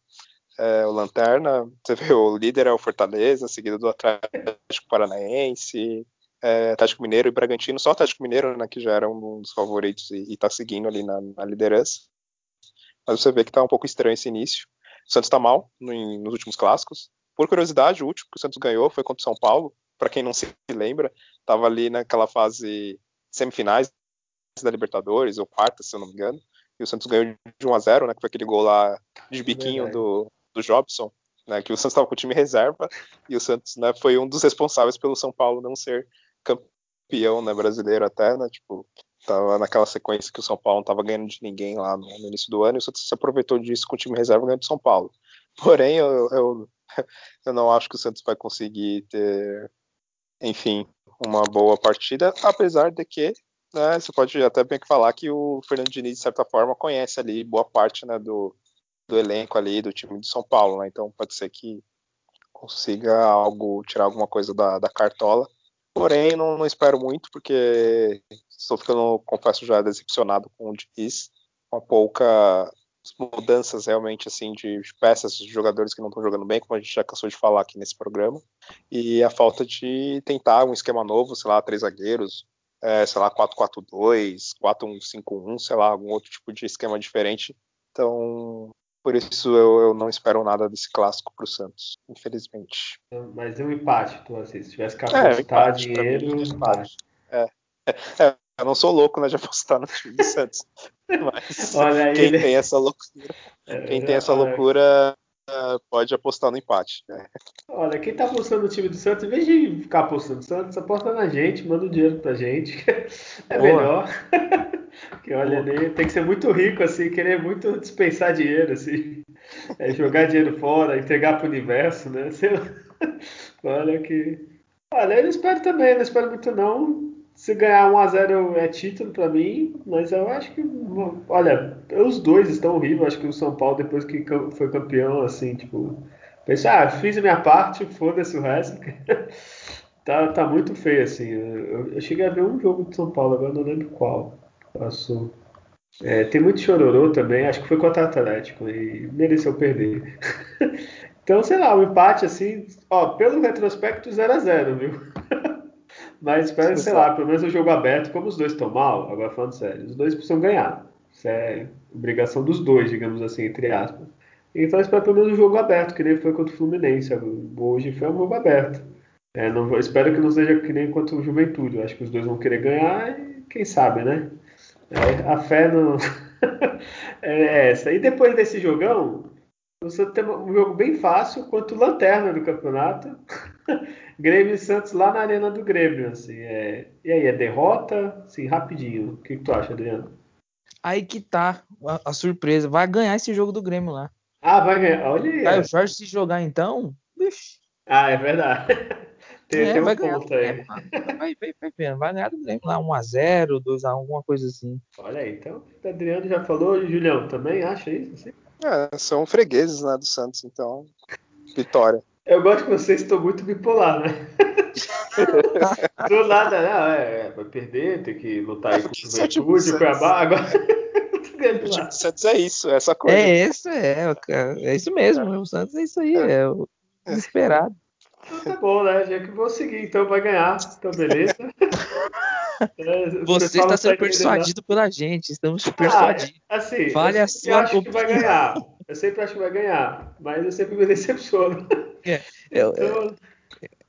É, o Lanterna, você vê o líder é o Fortaleza, seguido do Atlético Paranaense, é, Atlético Mineiro e Bragantino, só o Atlético Mineiro, né, que já era um dos favoritos e, está seguindo ali na, na, liderança. Mas você vê que está um pouco estranho esse início. O Santos está mal no, nos últimos clássicos. Por curiosidade, o último que o Santos ganhou foi contra o São Paulo. Para quem não se lembra, estava ali naquela fase semifinais da Libertadores, ou quarta, se eu não me engano. E o Santos ganhou de 1 a 0 né, que foi aquele gol lá de biquinho do, do Jobson. Né, que o Santos estava com o time reserva e o Santos né, foi um dos responsáveis pelo São Paulo não ser campeão né, brasileiro até, né? Tipo, tava naquela sequência que o São Paulo não estava ganhando de ninguém lá no, no, início do ano, e o Santos se aproveitou disso com o time reserva ganhando de São Paulo. Porém, eu, eu, eu não acho que o Santos vai conseguir ter, enfim, uma boa partida, apesar de que né, você pode até bem que falar que o Fernando Diniz, de certa forma, conhece ali boa parte né, do, do elenco ali do time de São Paulo, né? Então pode ser que consiga algo, tirar alguma coisa da, da cartola. Porém, não, não, espero muito, porque estou ficando, confesso, já decepcionado com o Diniz, com pouca mudanças realmente assim de peças de jogadores que não estão jogando bem, como a gente já cansou de falar aqui nesse programa, e a falta de tentar um esquema novo, sei lá, três zagueiros, é, sei lá, 4-4-2, 4-1-5-1, sei lá, algum outro tipo de esquema diferente. Então, por isso eu, eu não espero nada desse clássico para o Santos, infelizmente. Mas é um empate, tu assim, se tivesse que é, apostar é, dinheiro. Mim, empate. É. É, eu não sou louco né, de apostar no time do Santos. Mas Olha quem tem essa loucura, é, quem tem essa loucura pode apostar no empate. Né? Olha, quem tá apostando no time do Santos, em vez de ficar apostando no Santos, aposta na gente, manda o um dinheiro pra gente. É Boa. melhor. que olha, tem que ser muito rico, assim, querer muito dispensar dinheiro, assim. É, jogar dinheiro fora, entregar pro universo, né? Sei lá. Olha que. Olha, eu não espero também, não espero muito não. Se ganhar 1x0 é título para mim, mas eu acho que. Olha, os dois estão horríveis. Acho que o São Paulo, depois que foi campeão, assim, tipo. Pensar, ah, fiz a minha parte, foda-se o resto. tá, tá muito feio, assim. Eu, eu, cheguei a ver um jogo de São Paulo, agora não lembro qual. Passou. É, tem muito chororô também, acho que foi contra o Atlético e mereceu perder. então, sei lá, o um empate, assim, ó, pelo retrospecto 0x0, viu? Mas espero, sei lá, pelo menos o jogo aberto, como os dois estão mal, agora falando sério, os dois precisam ganhar. Isso é obrigação dos dois, digamos assim, entre aspas. Então espero pelo menos o jogo aberto, que nem foi contra o Fluminense. Hoje foi um jogo aberto. É, não, espero que não seja que nem contra o Juventude. Eu acho que os dois vão querer ganhar e quem sabe, né? É, a fé não. é essa. E depois desse jogão, você tem um jogo bem fácil quanto lanterna do campeonato. Grêmio e Santos lá na arena do Grêmio, assim. É... E aí, é derrota? Sim, rapidinho. O que, que tu acha, Adriano? Aí que tá a, a, surpresa. Vai ganhar esse jogo do Grêmio lá. Ah, vai ganhar. Olha aí. Aí o Jorge se jogar então. Ixi. Ah, é verdade. tem, é, tem um vai ganhar ponto aí. Vai, vai, vai vendo. Vai ganhar do Grêmio lá 1x0, 2x1, alguma coisa assim. Olha aí, então. O Adriano já falou. Julião também acha isso? Assim? É, são fregueses né, do Santos, então. Vitória. Eu gosto que vocês estão muito bipolar, né? Do nada, não, é, é, vai perder, tem que lutar aí com o Juventude, Cuiabá, agora Santos é isso, é essa coisa. É isso, é, é isso mesmo. O Santos é isso aí, é o desesperado. Então tá bom, né? Já que vou seguir, então vai ganhar. Então, beleza. É, Você está sendo entendendo persuadido pela gente, estamos Ah, persuadindo. assim, Vale eu a sempre sua acho que vai opinião. ganhar. Eu sempre acho que vai ganhar, mas eu sempre me decepciono. Eu, Então,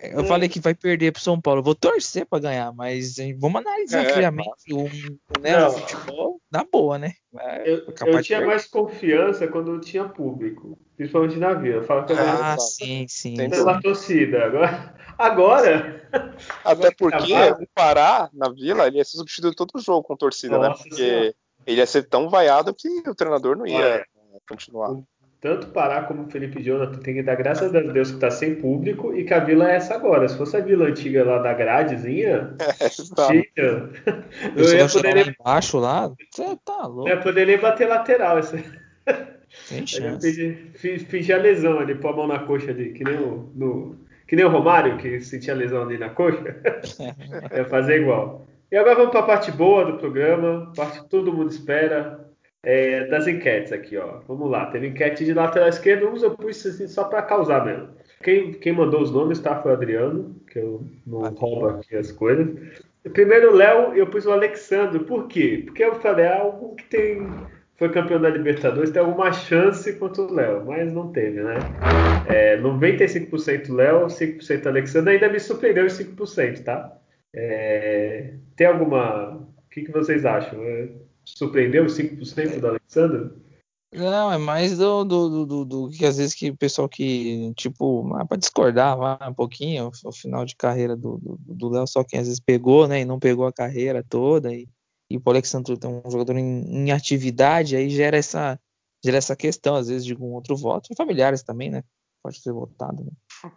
eu falei que vai perder pro São Paulo. Eu vou torcer pra ganhar, mas hein, vamos analisar É, friamente o, o, né, o futebol na boa, né? É eu, eu tinha mais confiança quando tinha público, principalmente na vila. Eu falo que eu Ah, sim, sim. Sim. pela torcida. Agora, agora Até porque o Pará, na Vila, ele ia ser substituído todo jogo com torcida, né? Nossa Porque Senhora. ele ia ser tão vaiado que o treinador não ia Olha. continuar. Tanto Pará como o Felipe Jonathan tem que dar graças a Deus que tá sem público e que a vila é essa agora. Se fosse a vila antiga lá da gradezinha, Tá. tinha. O Eu ia poder, nem- embaixo lá, você tá eu louco, ia poder nem bater lateral. Sem eu ia chance. fingir a lesão ali, pôr a mão na coxa ali, que nem o, no, que nem o Romário, que sentia lesão ali na coxa. É fazer igual. E agora vamos para a parte boa do programa, parte que todo mundo espera, é, das enquetes aqui, ó. Vamos lá, teve enquete de lateral esquerdo, uns eu pus assim, só para causar mesmo. Quem, quem mandou os nomes tá, foi o Adriano, que eu não roubo aqui as coisas. Primeiro o Léo, eu pus o Alexandre. Por quê? Porque eu falei, é algo que tem. Foi campeão da Libertadores, tem alguma chance contra o Léo, mas não teve, né? É, 95% Léo, 5% Alexandre, ainda me surpreendeu os 5%, tá? É, tem alguma. O que, que vocês acham? É, surpreendeu os 5% do Alexandre? Não, é mais do, do, do, do- do que às vezes que o pessoal que, tipo, ah, pra discordar vai um pouquinho, o, o final de carreira do do- do Léo, só quem às vezes pegou, né, e não pegou a carreira toda, e, e o Alexandre tem um jogador em, em atividade, aí gera essa, gera essa questão, às vezes, de um outro voto, e familiares também, né, pode ser votado, né.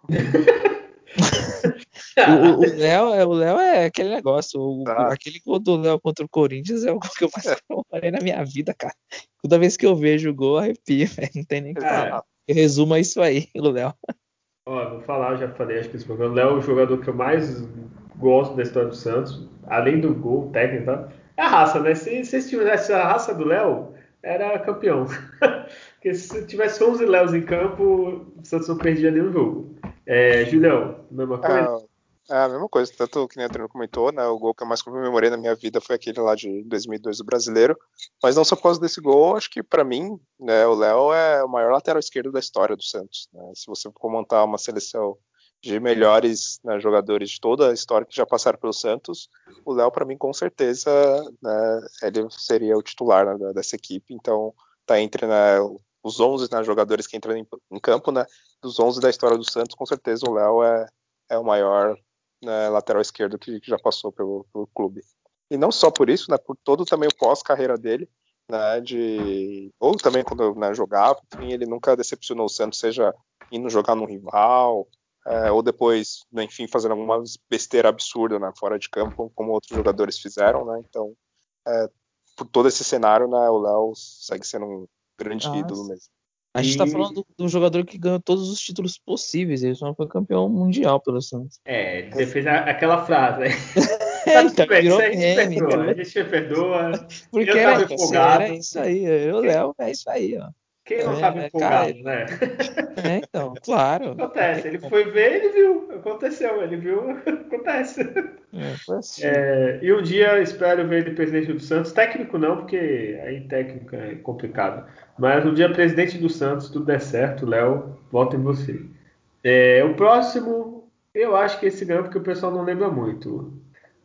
O- Léo é, o Léo é aquele negócio. o- Tá. Aquele gol do Léo contra o Corinthians é o gol que eu mais comemorei na minha vida, cara. Toda vez que eu vejo o gol, arrepio, velho. Não tem nem que falar. Eu resumo a isso aí, o Léo. Ó, vou falar, eu já falei, acho que esse programa. O Léo é o jogador que eu mais gosto da história do Santos, além do gol técnico, tá? É a raça, né? Se, se tivesse a raça do Léo, era campeão. Porque se tivesse 11 Léos em campo, o Santos não perdia nenhum jogo. É, Julião, mesma coisa? É, é a mesma coisa, tanto que nem a Adriano comentou, né? O gol que eu mais comemorei na minha vida foi aquele lá de 2002 do Brasileiro. Mas não só por causa desse gol, acho que pra mim, né, o Léo é o maior lateral esquerdo da história do Santos. né? Se você for montar uma seleção de melhores né, jogadores de toda a história que já passaram pelo Santos, o Léo, pra mim, com certeza, né, ele seria o titular né, dessa equipe. Então, tá entre né, os 11 né, jogadores que entram em, em campo, né? Dos 11 da história do Santos, com certeza o Léo é, é o maior né, lateral esquerdo que, que já passou pelo, pelo clube. E não só por isso, né, por todo também o pós-carreira dele, né, de ou também quando né, jogava, enfim, ele nunca decepcionou o Santos, seja indo jogar num rival, é, ou depois, né, enfim, fazendo alguma besteira absurda né, fora de campo, como outros jogadores fizeram, né, então, é, por todo esse cenário, né, o Léo segue sendo um grande Nossa. ídolo mesmo. A gente tá E- falando do, do jogador que ganhou todos os títulos possíveis. Ele só não foi campeão mundial pelo Santos. É, você fez a- aquela frase, né? É, bem, virou isso aí a gente meme, perdoa, a gente perdoa. Porque Eu era empolgado. era isso aí. O Léo é isso aí, ó. Quem não É, tava é, empolgado, cara, né? É, então, claro. Acontece, ele foi ver, ele viu, aconteceu, ele viu, acontece. É, foi assim. É, e um dia espero ver ele presidente do Santos, técnico não, porque aí técnico é complicado, mas um dia presidente do Santos, tudo der certo, Léo, volta em você. É, o próximo, eu acho que esse ganhou porque o pessoal não lembra muito,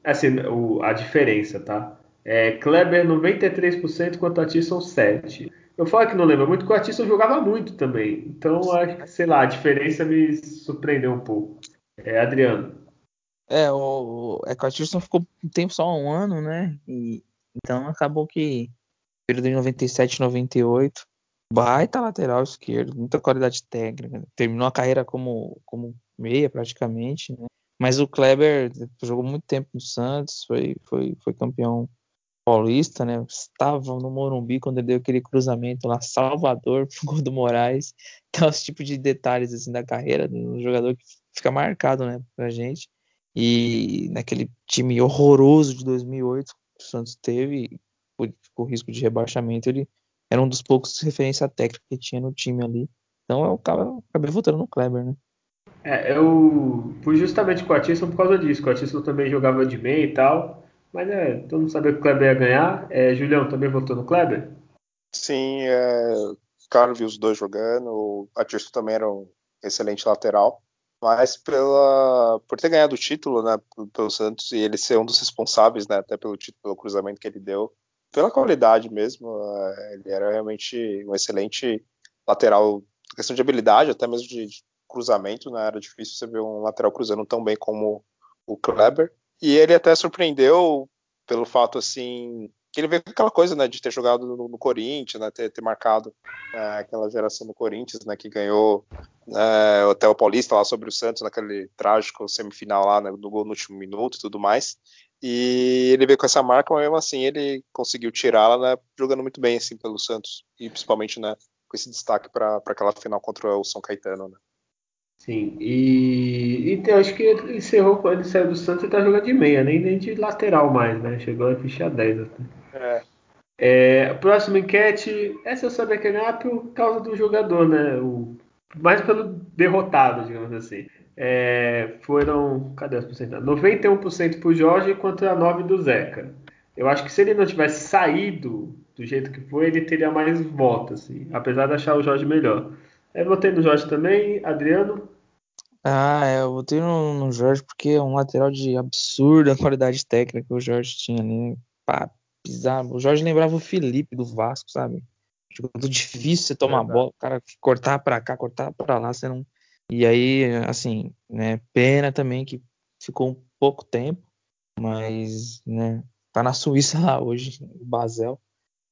assim, o- a diferença, tá? É, Kleber 93%, quanto a Tisson 7%. Eu falo que não lembra muito, porque o Atisson jogava muito também. Então, acho que, sei lá, a diferença me surpreendeu um pouco. É, Adriano. É, o, o- é que o ficou um tempo só um ano, né? E, então acabou que período de 97, 98, baita lateral esquerdo, muita qualidade técnica. Terminou a carreira como, como meia praticamente, né? Mas o Kleber jogou muito tempo no Santos, foi, foi, foi campeão paulista, né? Estava no Morumbi quando ele deu aquele cruzamento lá, Salvador, pro gol do Moraes. Então, esse tipo de detalhes assim da carreira do jogador que fica marcado, né, pra gente. E naquele time horroroso de 2008 que o Santos teve, com risco de rebaixamento, ele era um dos poucos referência técnica que tinha no time ali. Então eu acabei votando no Kleber, né? É, eu fui justamente com o Atisson por causa disso. O Atisson também jogava de meio e tal. Mas é, todo mundo sabia que o Kleber ia ganhar. É, Julião, também votou no Kleber? Sim, é, claro, vi os dois jogando. O Atisson também era um excelente lateral. Mas pela, por ter ganhado o título né, pelo Santos e ele ser um dos responsáveis, né, até pelo título, pelo cruzamento que ele deu, pela qualidade mesmo, é, ele era realmente um excelente lateral, questão de habilidade, até mesmo de cruzamento, né, era difícil você ver um lateral cruzando tão bem como o Kleber. E ele até surpreendeu pelo fato assim que ele veio com aquela coisa, né, de ter jogado no, no Corinthians, né, ter, ter marcado é, aquela geração no Corinthians, né, que ganhou é, o Hotel Paulista lá sobre o Santos naquele trágico semifinal lá, né, do gol no último minuto e tudo mais. E ele veio com essa marca, mas mesmo assim ele conseguiu tirá-la, né, jogando muito bem assim pelo Santos e principalmente, né, com esse destaque para aquela final contra o São Caetano, né. Sim, e, e eu acho que ele encerrou quando ele saiu do Santos e tá jogando de meia, nem, nem de lateral mais, né? Chegou a fichar 10 até. É. É, próxima enquete, essa eu sabia que era por causa do jogador, né? O, mais pelo derrotado, digamos assim. É, foram, cadê as porcentagens? 91% pro Jorge contra 9% do Zeca. Eu acho que se ele não tivesse saído do jeito que foi, ele teria mais votos, assim, apesar de achar o Jorge melhor. Eu votei no Jorge também, Adriano. Ah, é, eu votei no, no Jorge porque é um lateral de absurda qualidade técnica que o Jorge tinha ali. Pá, pisar. O Jorge lembrava o Felipe do Vasco, sabe? Jogador difícil você tomar a bola, o cara cortar para cá, cortar para lá, você não. E aí, assim, né, pena também que ficou um pouco tempo, mas, né, tá na Suíça lá hoje, o Basel.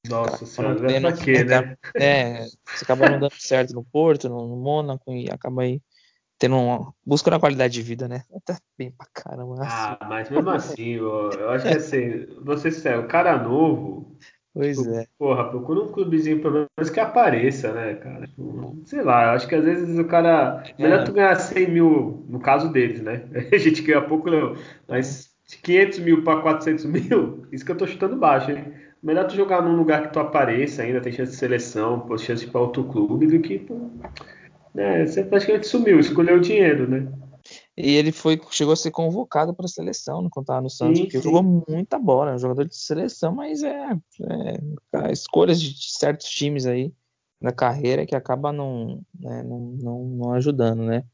Nossa senhora, tendo, pra quê, né? É, você acaba não dando certo no Porto, no, no Mônaco, e acaba aí tendo uma, buscando a qualidade de vida, né? Tá bem pra caramba. Ah, mas mesmo assim, eu, eu acho que assim, você sincero, o cara novo. Pois tipo, é. Porra, procura um clubezinho pelo menos que apareça, né, cara? Tipo, sei lá, eu acho que às vezes o cara. Melhor é. tu ganhar 100 mil, no caso deles, né? A gente ganha pouco, não. Mas de 500 mil pra 400 mil, isso que eu tô chutando baixo, hein? Melhor tu jogar num lugar que tu apareça ainda, tem chance de seleção, pô, chance de ir pra outro clube, do que. Pô, né, você praticamente sumiu, escolheu o dinheiro, né? E ele foi, chegou a ser convocado para a seleção quando estava no Santos, sim, porque sim. jogou muita bola, é um jogador de seleção, mas é, é escolhas de certos times aí na carreira que acaba não, né, não, não, não, ajudando, né?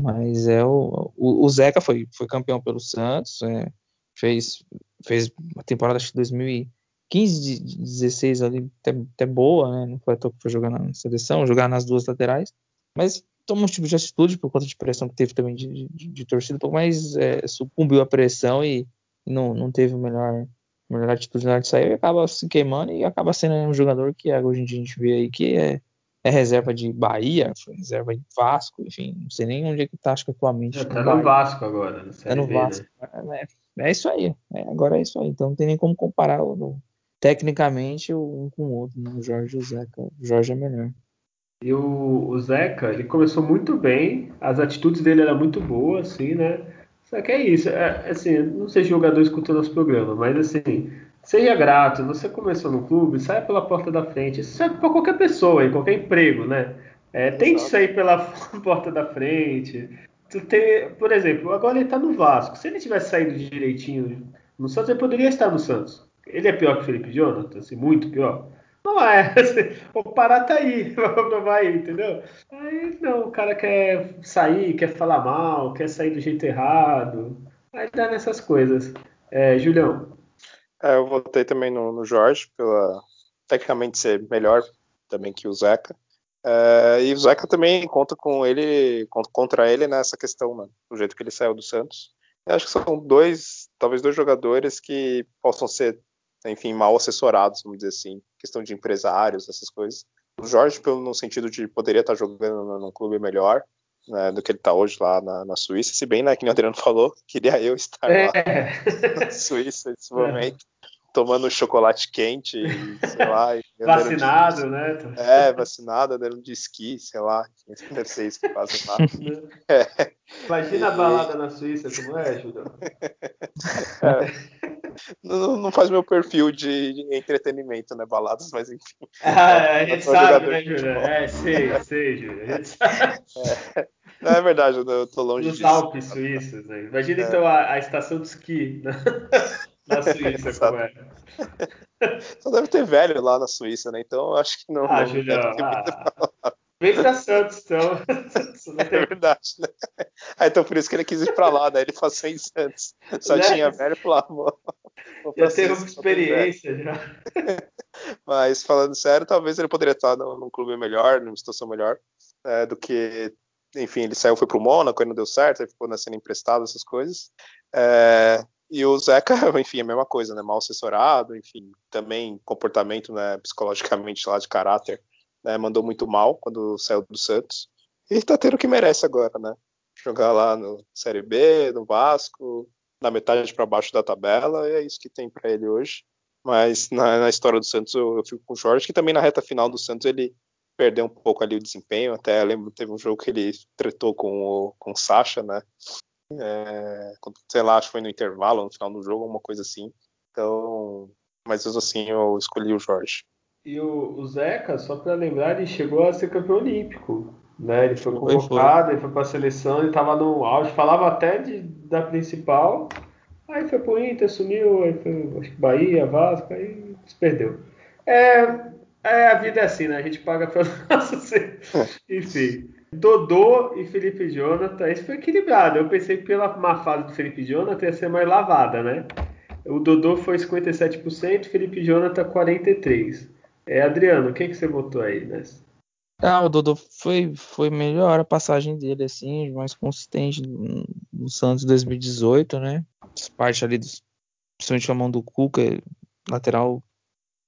Mas é o, o, o, Zeca foi, foi campeão pelo Santos, é, fez, fez uma temporada acho que 2015, 16 ali até, até boa, né? Não foi à toa que foi jogar na seleção, jogar nas duas laterais, mas tomou um tipo de atitude por conta de pressão que teve também de, de, de torcida, mas é, sucumbiu à pressão e, não, não teve melhor, melhor atitude na hora de sair e acaba se queimando e acaba sendo um jogador que hoje em dia a gente vê aí que é, é reserva de Bahia, reserva de Vasco, enfim, não sei nem onde é que tá, acho que atualmente. Já tá no Bahia. Vasco agora, no tá no B, Vasco. Né? É, é, isso aí, é, agora é isso aí, então não tem nem como comparar o, tecnicamente um com o outro, né? o Jorge e o Zeca, o Jorge é melhor. E o, o Zeca, ele começou muito bem, as atitudes dele eram muito boas, assim, né? Só que é isso, é, assim, não sei jogador escutando nosso programa, mas assim, seja grato, você começou no clube, saia pela porta da frente, isso serve para qualquer pessoa, em qualquer emprego, né? É, tem que sair pela porta da frente. Tem, por exemplo, agora ele tá no Vasco. Se ele tivesse saído direitinho no Santos, ele poderia estar no Santos. Ele é pior que o Felipe Jonathan, assim, muito pior. Não é. O Pará tá aí, aí, entendeu? Aí não, o cara quer sair, quer falar mal, quer sair do jeito errado. Aí dá nessas coisas. É, Julião. É, eu votei também no, no, Jorge, pela tecnicamente ser melhor também que o Zeca. É, e o Zeca também conta com ele, contra ele nessa questão, né, do jeito que ele saiu do Santos. Eu acho que são dois, talvez dois jogadores que possam ser enfim, mal assessorados, vamos dizer assim, questão de empresários, essas coisas. O Jorge, pelo, no sentido de poderia estar jogando num clube melhor né, do que ele está hoje lá na, na, Suíça, se bem, né, que o Adriano falou, queria eu estar é. lá na Suíça nesse momento, é. tomando chocolate quente, e, sei lá. vacinado, de, né? É, vacinado, andando de esqui, sei lá, deve ser isso que fazem lá. É. Imagina e... a balada na Suíça, como é, Júlio? É. não, não, faz meu perfil de entretenimento, né? Baladas, mas enfim. Ah, a gente sabe, né, Júlia? É, sei, sei, Júlia. É, não é verdade, eu tô longe Nos disso. Alpes suíços, né? Imagina é. então a, a, estação de esqui né? na Suíça, como é. Só deve ter velho lá na Suíça, né? Então acho que não. Ah, não Julião, ah, Vem pra Santos, então. É verdade, né? Ah, então por isso que ele quis ir pra lá, né? Ele passou em Santos. Só né? tinha velho e vou, vou Já teve uma experiência já. Mas falando sério, talvez ele poderia estar num, num clube melhor, numa situação melhor, é, do que. Enfim, ele saiu, foi pro Mônaco, aí não deu certo, aí ficou na cena emprestado, essas coisas. É, e o Zeca, enfim, é a mesma coisa, né? Mal assessorado, enfim, também comportamento, né, psicologicamente lá de caráter né, mandou muito mal quando saiu do Santos. E tá tendo o que merece agora, né? Jogar lá no Série B, no Vasco, na metade para baixo da tabela, e é isso que tem para ele hoje. Mas na, na, história do Santos eu, eu, fico com o Jorge, que também na reta final do Santos ele perdeu um pouco ali o desempenho. Até lembro teve um jogo que ele tretou com o, com o Sacha, né? É, sei lá, acho que foi no intervalo, no final do jogo, uma coisa assim. Então, mas assim eu escolhi o Jorge. E o, o Zeca, só para lembrar, ele chegou a ser campeão olímpico. Né? Ele foi convocado, foi. ele foi para a seleção, ele estava no auge, falava até de, da principal. Aí foi pro Inter, sumiu, aí foi acho que Bahia, Vasco, aí se perdeu. É, é, a vida é assim, né? A gente paga pelo nosso Enfim. Dodô e Felipe Jonathan, isso foi equilibrado. Eu pensei que pela má fase do Felipe Jonathan ia ser mais lavada, né? O Dodô foi 57%, Felipe Jonathan 43%. É, Adriano, quem que você botou aí nessa? Ah, o Dodô foi, foi melhor a passagem dele, assim, mais consistente no, no Santos 2018, né? Parte ali, dos, principalmente a mão do Cuca, lateral,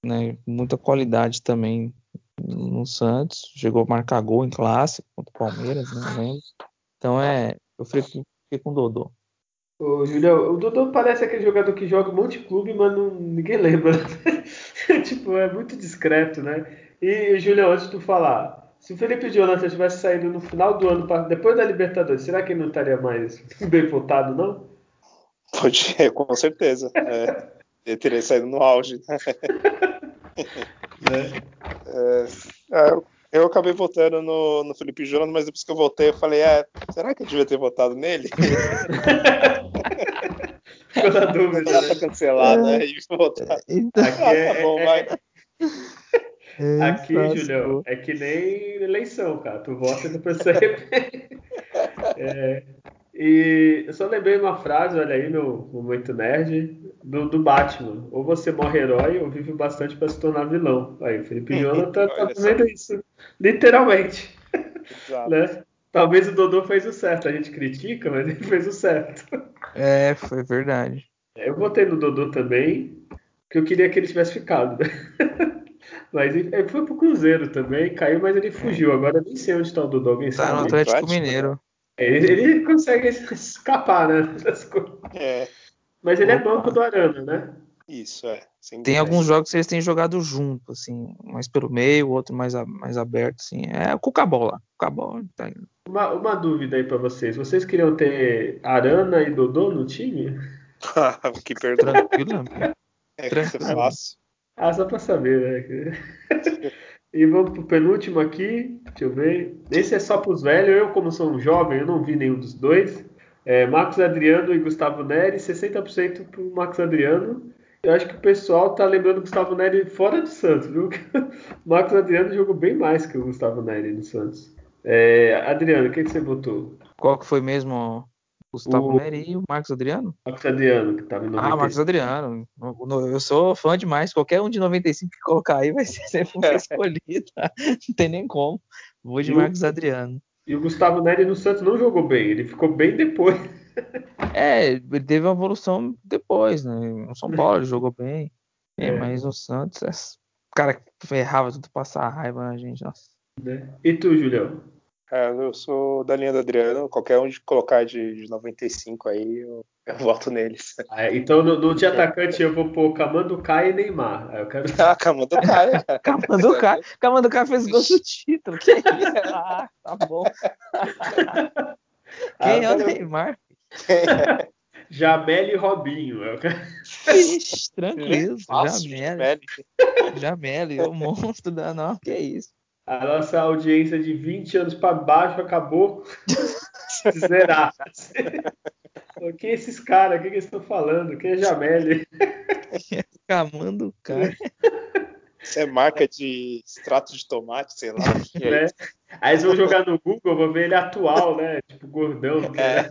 né? Muita qualidade também no Santos. Chegou a marcar gol em clássico contra o Palmeiras, né? Então é, eu fiquei, fiquei com o Dodô. Ô, Julião, o Dodô parece aquele jogador que joga um monte de clube, mas não, ninguém lembra. tipo, é muito discreto, né? E, Julião, antes de tu falar, se o Felipe Jonathan tivesse saído no final do ano, depois da Libertadores, será que ele não estaria mais bem votado, não? Pode, com certeza. É, ele teria saído no auge. né? É, é, eu acabei votando no, no Felipe Jonathan, mas depois que eu voltei, eu falei, é, será que eu devia ter votado nele? Ficou na dúvida. Já tá né? cancelar, né? E votar. Então... Aqui é, ah, tá bom, vai. É, Aqui, Julião, é que nem eleição, cara. Tu vota e depois você é, E eu só lembrei uma frase, olha aí, no momento nerd, do, do Batman. Ou você morre herói ou vive bastante para se tornar vilão. Aí, o Felipe Jonathan tá fazendo isso. Literalmente. Exato. né? Talvez o Dodô fez o certo. A gente critica, mas ele fez o certo. É, foi verdade. Eu votei no Dodô também, porque eu queria que ele tivesse ficado. mas ele foi pro Cruzeiro também, caiu, mas ele fugiu. Agora eu nem sei onde está o Dodô. Alguém tá sabe? no Atlético Mineiro. Ele, ele, consegue escapar, né? É. Mas ele é Opa. é banco do Arana, né? Isso, é. Tem alguns jogos que eles têm jogado junto, assim, mais pelo meio, outro mais, mais aberto, assim. É o Cuca-Bola. Cuca-Bola tá uma, uma dúvida aí pra vocês. Vocês queriam ter Arana e Dodô no time? que pergunta. Tranquilo, é Tranquilo. fácil. Ah, só pra saber, né? e vamos pro penúltimo aqui. Deixa eu ver. Esse é só pros velhos. Eu, como sou um jovem, eu não vi nenhum dos dois. É, Marcos Adriano e Gustavo Neri, 60% pro Marcos Adriano. Eu acho que o pessoal tá lembrando o Gustavo Neri fora do Santos, viu? Marcos Adriano jogou bem mais que o Gustavo Neri no Santos. É, Adriano, o que, que você botou? Qual que foi mesmo? Gustavo o... Neri e o Marcos Adriano? Marcos Adriano, que estava em 95. Ah, Marcos Adriano. Eu sou fã demais. Qualquer um de 95 que colocar aí vai ser sempre escolhido. Tá? Não tem nem como. Vou de e Marcos o... Adriano. E o Gustavo Neri no Santos não jogou bem. Ele ficou bem depois. É, ele teve uma evolução depois, né? No São Paulo ele jogou bem. É. Mas no Santos, é... o cara ferrava tudo passar raiva na gente. Nossa. Né? E tu, Julião? É, eu sou da linha do Adriano, qualquer um de colocar de, de 95 aí, eu, eu voto neles. É, então no, no de atacante eu vou pôr Camando Kai e Neymar. Eu quero... Ah, Camando Kai. Camando Kai. Camando Kai fez gol do título. Que isso? Ah, tá bom. Quem ah, é o Neymar? Jamel e Robinho. Ixi, tranquilo. Jamel. Jamel, o monstro da não, que é isso. A nossa audiência de 20 anos para baixo acabou zerar. Quem é esses caras? O que, que eles estão falando? Quem é Jamel? Camando o cara. Isso é marca de extrato de tomate, sei lá. É. Aí eles vão jogar no Google, vão ver ele atual, né? Tipo, gordão. É.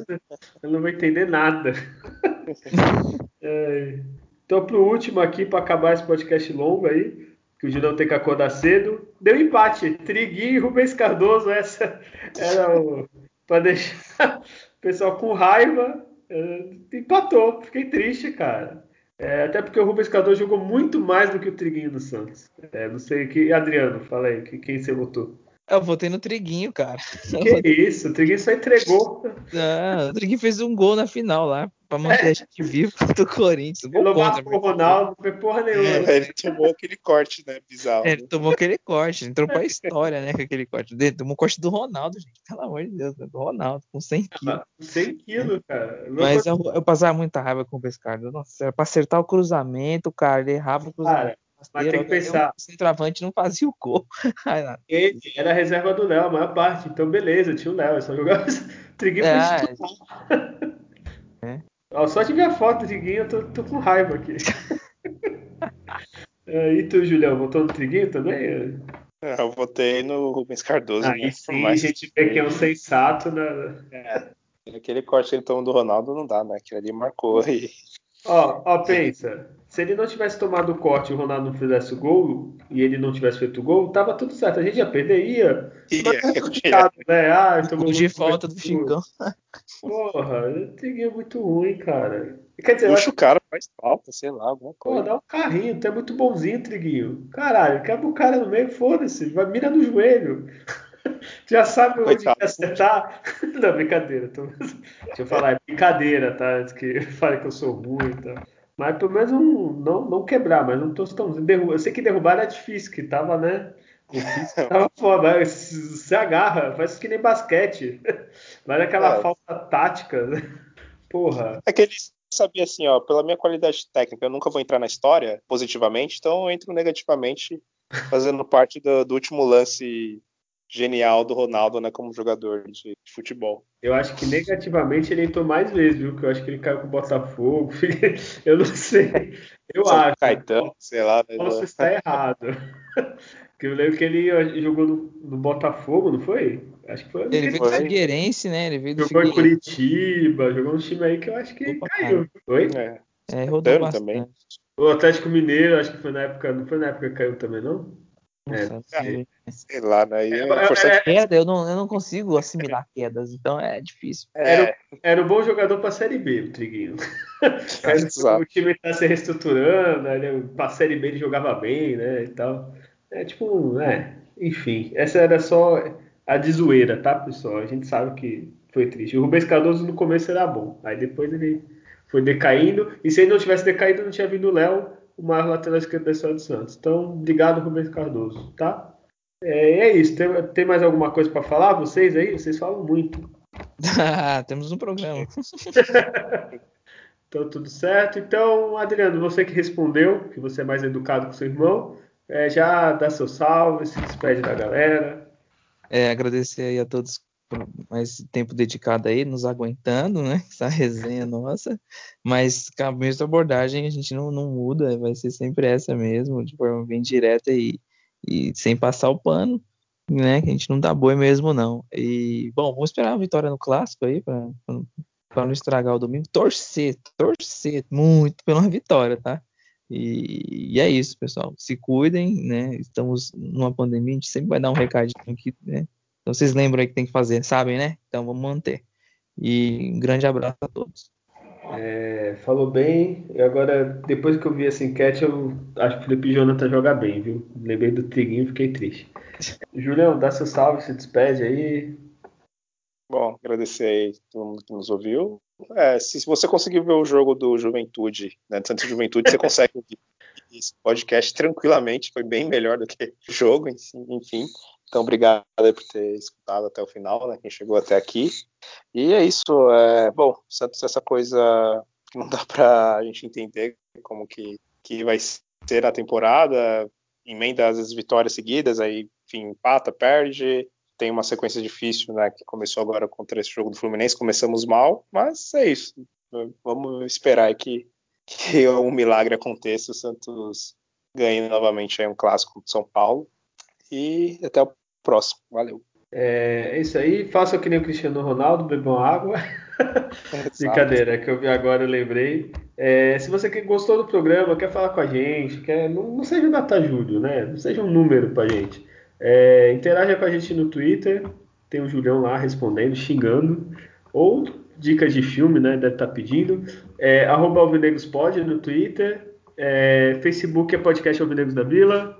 Eu não vou entender nada. É. Então, pro último aqui, para acabar esse podcast longo aí, que o Julião tem que acordar cedo, deu empate. Triguinho e Rubens Cardoso, essa era o. para deixar o pessoal com raiva. É, empatou. Fiquei triste, cara. É, até porque o Rubens Cardoso jogou muito mais do que o Triguinho do Santos. É, não sei que. Adriano, fala aí, que, quem você votou? Eu votei no Triguinho, cara. Que isso, o Triguinho só entregou. Não, o Triguinho fez um gol na final lá, pra manter é. a gente vivo contra o Corinthians. Ele contra, o Ronaldo, não foi porra nenhuma. É, ele tomou aquele corte, né? Bizarro. É, ele tomou aquele corte, entrou pra história, né? Com aquele corte. Ele tomou o corte do Ronaldo, gente. Pelo amor de Deus, né? do Ronaldo, com 100 quilos. 100 quilos, cara. Mas eu, eu, passava muita raiva com o Pescado. Nossa, era pra acertar o cruzamento, cara, ele errava o cruzamento. Cara, mas tem que pensar. O centroavante não fazia o gol. Ele era a reserva do Léo, a maior parte. Então, beleza, tinha o Léo. Só jogava. Triguinho é, é. Ó, só tive a foto do Triguinho, eu tô, tô com raiva aqui. é, e tu, Julião, votou no Triguinho também? É, eu votei no Rubens Cardoso. Aí né? sim, a gente vê que é um sensato. Né? É. Aquele corte que ele tomou do Ronaldo não dá, né? Aquele ali marcou. E... Ó, ó, pensa. Se ele não tivesse tomado o corte e o Ronaldo não fizesse o gol e ele não tivesse feito o gol, tava tudo certo. A gente ia perder, ia. Mas é complicado, né? Ah, tomou de falta do Chicão. Porra, é muito ruim, cara. Quer dizer, Puxa, acho... o cara faz falta, sei lá, alguma coisa. Pô, dá um carrinho, tu é muito bonzinho, Triguinho. Caralho, quebra o cara no meio, foda-se, vai mira no joelho. Já sabe onde Coitado. acertar? Não, brincadeira. Tô... Deixa eu falar, é brincadeira, tá? Antes que fale que eu sou ruim e tá? Mas pelo menos um, não, não quebrar, mas não tô tão. Derrubar. Eu sei que derrubar era difícil, que tava, né? O físico tava foda. Se agarra, faz que nem basquete. Mas aquela é. falta tática. Né? Porra. É que ele sabia assim, ó, pela minha qualidade técnica, eu nunca vou entrar na história positivamente, então eu entro negativamente, fazendo parte do, do último lance genial do Ronaldo, né, como jogador de, de, futebol. Eu acho que negativamente ele entrou mais vezes, viu? Que eu acho que ele caiu com o Botafogo. eu não sei. Eu São acho. Caetano, sei lá. Né? Posso estar errado. Porque eu lembro que ele jogou no, no, Botafogo, não foi? Acho que foi. Ele veio do Figueirense, né? Ele veio do jogou em Curitiba, jogou um time aí que eu acho que Opa, caiu. Foi? É, é rodou bastante. também. O Atlético Mineiro, acho que foi na época. Não foi na época que caiu também, não? É, sei lá, né? É, é, é, queda, eu não, eu não consigo assimilar quedas, então é difícil. Era, era um bom jogador para Série B, o Triguinho. o time está se reestruturando, ele, pra Série B ele jogava bem, né? E tal. É tipo, é, enfim, essa era só a de zoeira, tá, pessoal? A gente sabe que foi triste. O Rubens Cardoso no começo era bom, aí depois ele foi decaindo, e se ele não tivesse decaído, não tinha vindo o Léo o maior lateral esquerdo da história do Santos. Então, obrigado, Rubens Cardoso, tá? É, é isso. Tem, tem, mais alguma coisa para falar? Vocês aí? Vocês falam muito. Temos um programa. então, tudo certo. Então, Adriano, você que respondeu, que você é mais educado que seu irmão, é, já dá seu salve, se despede da galera. É, agradecer aí a todos mais tempo dedicado aí, nos aguentando, né? Essa resenha nossa. Mas com a mesma abordagem a gente não, não muda, vai ser sempre essa mesmo, de forma bem direta e, e sem passar o pano, né? Que a gente não dá boi mesmo, não. E, bom, vamos esperar a vitória no clássico aí, para não estragar o domingo. Torcer, torcer muito pela vitória, tá? E, e, é isso, pessoal. Se cuidem, né? Estamos numa pandemia, a gente sempre vai dar um recadinho aqui, né? Então vocês lembram aí que tem que fazer, sabem, né? Então vamos manter. E um grande abraço a todos. É, falou bem. E agora, depois que eu vi essa enquete, eu acho que o Felipe Jonathan joga bem, viu? Lembrei do Triguinho e fiquei triste. Julião, dá seu salve, se despede aí. Bom, agradecer aí todo mundo que nos ouviu. É, se você conseguir ver o jogo do Juventude, né, do Santos Juventude, você consegue ouvir esse podcast tranquilamente. Foi bem melhor do que o jogo, enfim. Então, obrigado por ter escutado até o final, né? Quem chegou até aqui. E é isso. É, bom, Santos essa coisa que não dá para a gente entender como que, que vai ser a temporada. Emenda as vitórias seguidas, aí, enfim, empata, perde. Tem uma sequência difícil, né? Que começou agora contra esse jogo do Fluminense. Começamos mal, mas é isso. Vamos esperar que, que um milagre aconteça. O Santos ganhe novamente aí um clássico de São Paulo. E até o próximo. Valeu. É, é isso aí. Faça que nem o Cristiano Ronaldo, bebam água. Brincadeira, que eu vi agora, eu lembrei. É, se você gostou do programa, quer falar com a gente, quer, não, não seja Data Júlio, né? Não seja um número pra gente. É, interaja com a gente no Twitter. Tem o Julião lá respondendo, xingando. Ou dicas de filme, né? Deve estar tá pedindo. É, arroba Alvinegos Pod no Twitter. É, Facebook é podcast Alvinegos da Vila.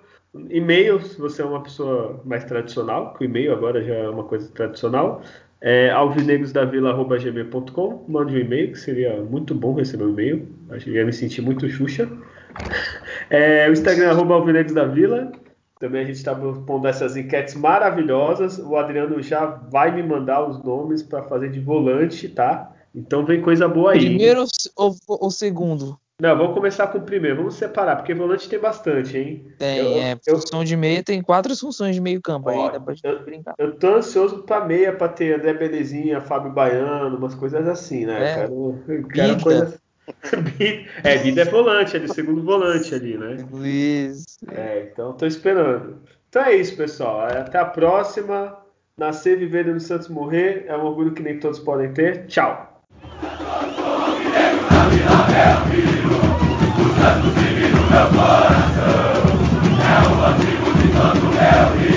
E-mail, se você é uma pessoa mais tradicional, que o e-mail agora já é uma coisa tradicional, é alvinegosdavila.gmail.com, mande um e-mail, que seria muito bom receber um e-mail, acho que ia me sentir muito xuxa. É, o Instagram é arroba também a gente está pondo essas enquetes maravilhosas, o Adriano já vai me mandar os nomes para fazer de volante, tá? Então vem coisa boa aí. Primeiro ou, ou segundo? Não, vamos começar com o primeiro. Vamos separar, porque volante tem bastante, hein? Tem, eu, é. Eu, função de meia tem quatro funções de meio campo ó, aí, dá pra eu, brincar. Eu tô ansioso pra meia, pra ter André Belezinha, Fábio Baiano, umas coisas assim, né? É. Quero, quero coisa... é, vida é volante, é de segundo volante ali, né? Isso. É, então tô esperando. Então é isso, pessoal. Até a próxima. Nascer, viver no Santos morrer é um orgulho que nem todos podem ter. Tchau. Santo vive no meu coração. É o antigo de todo é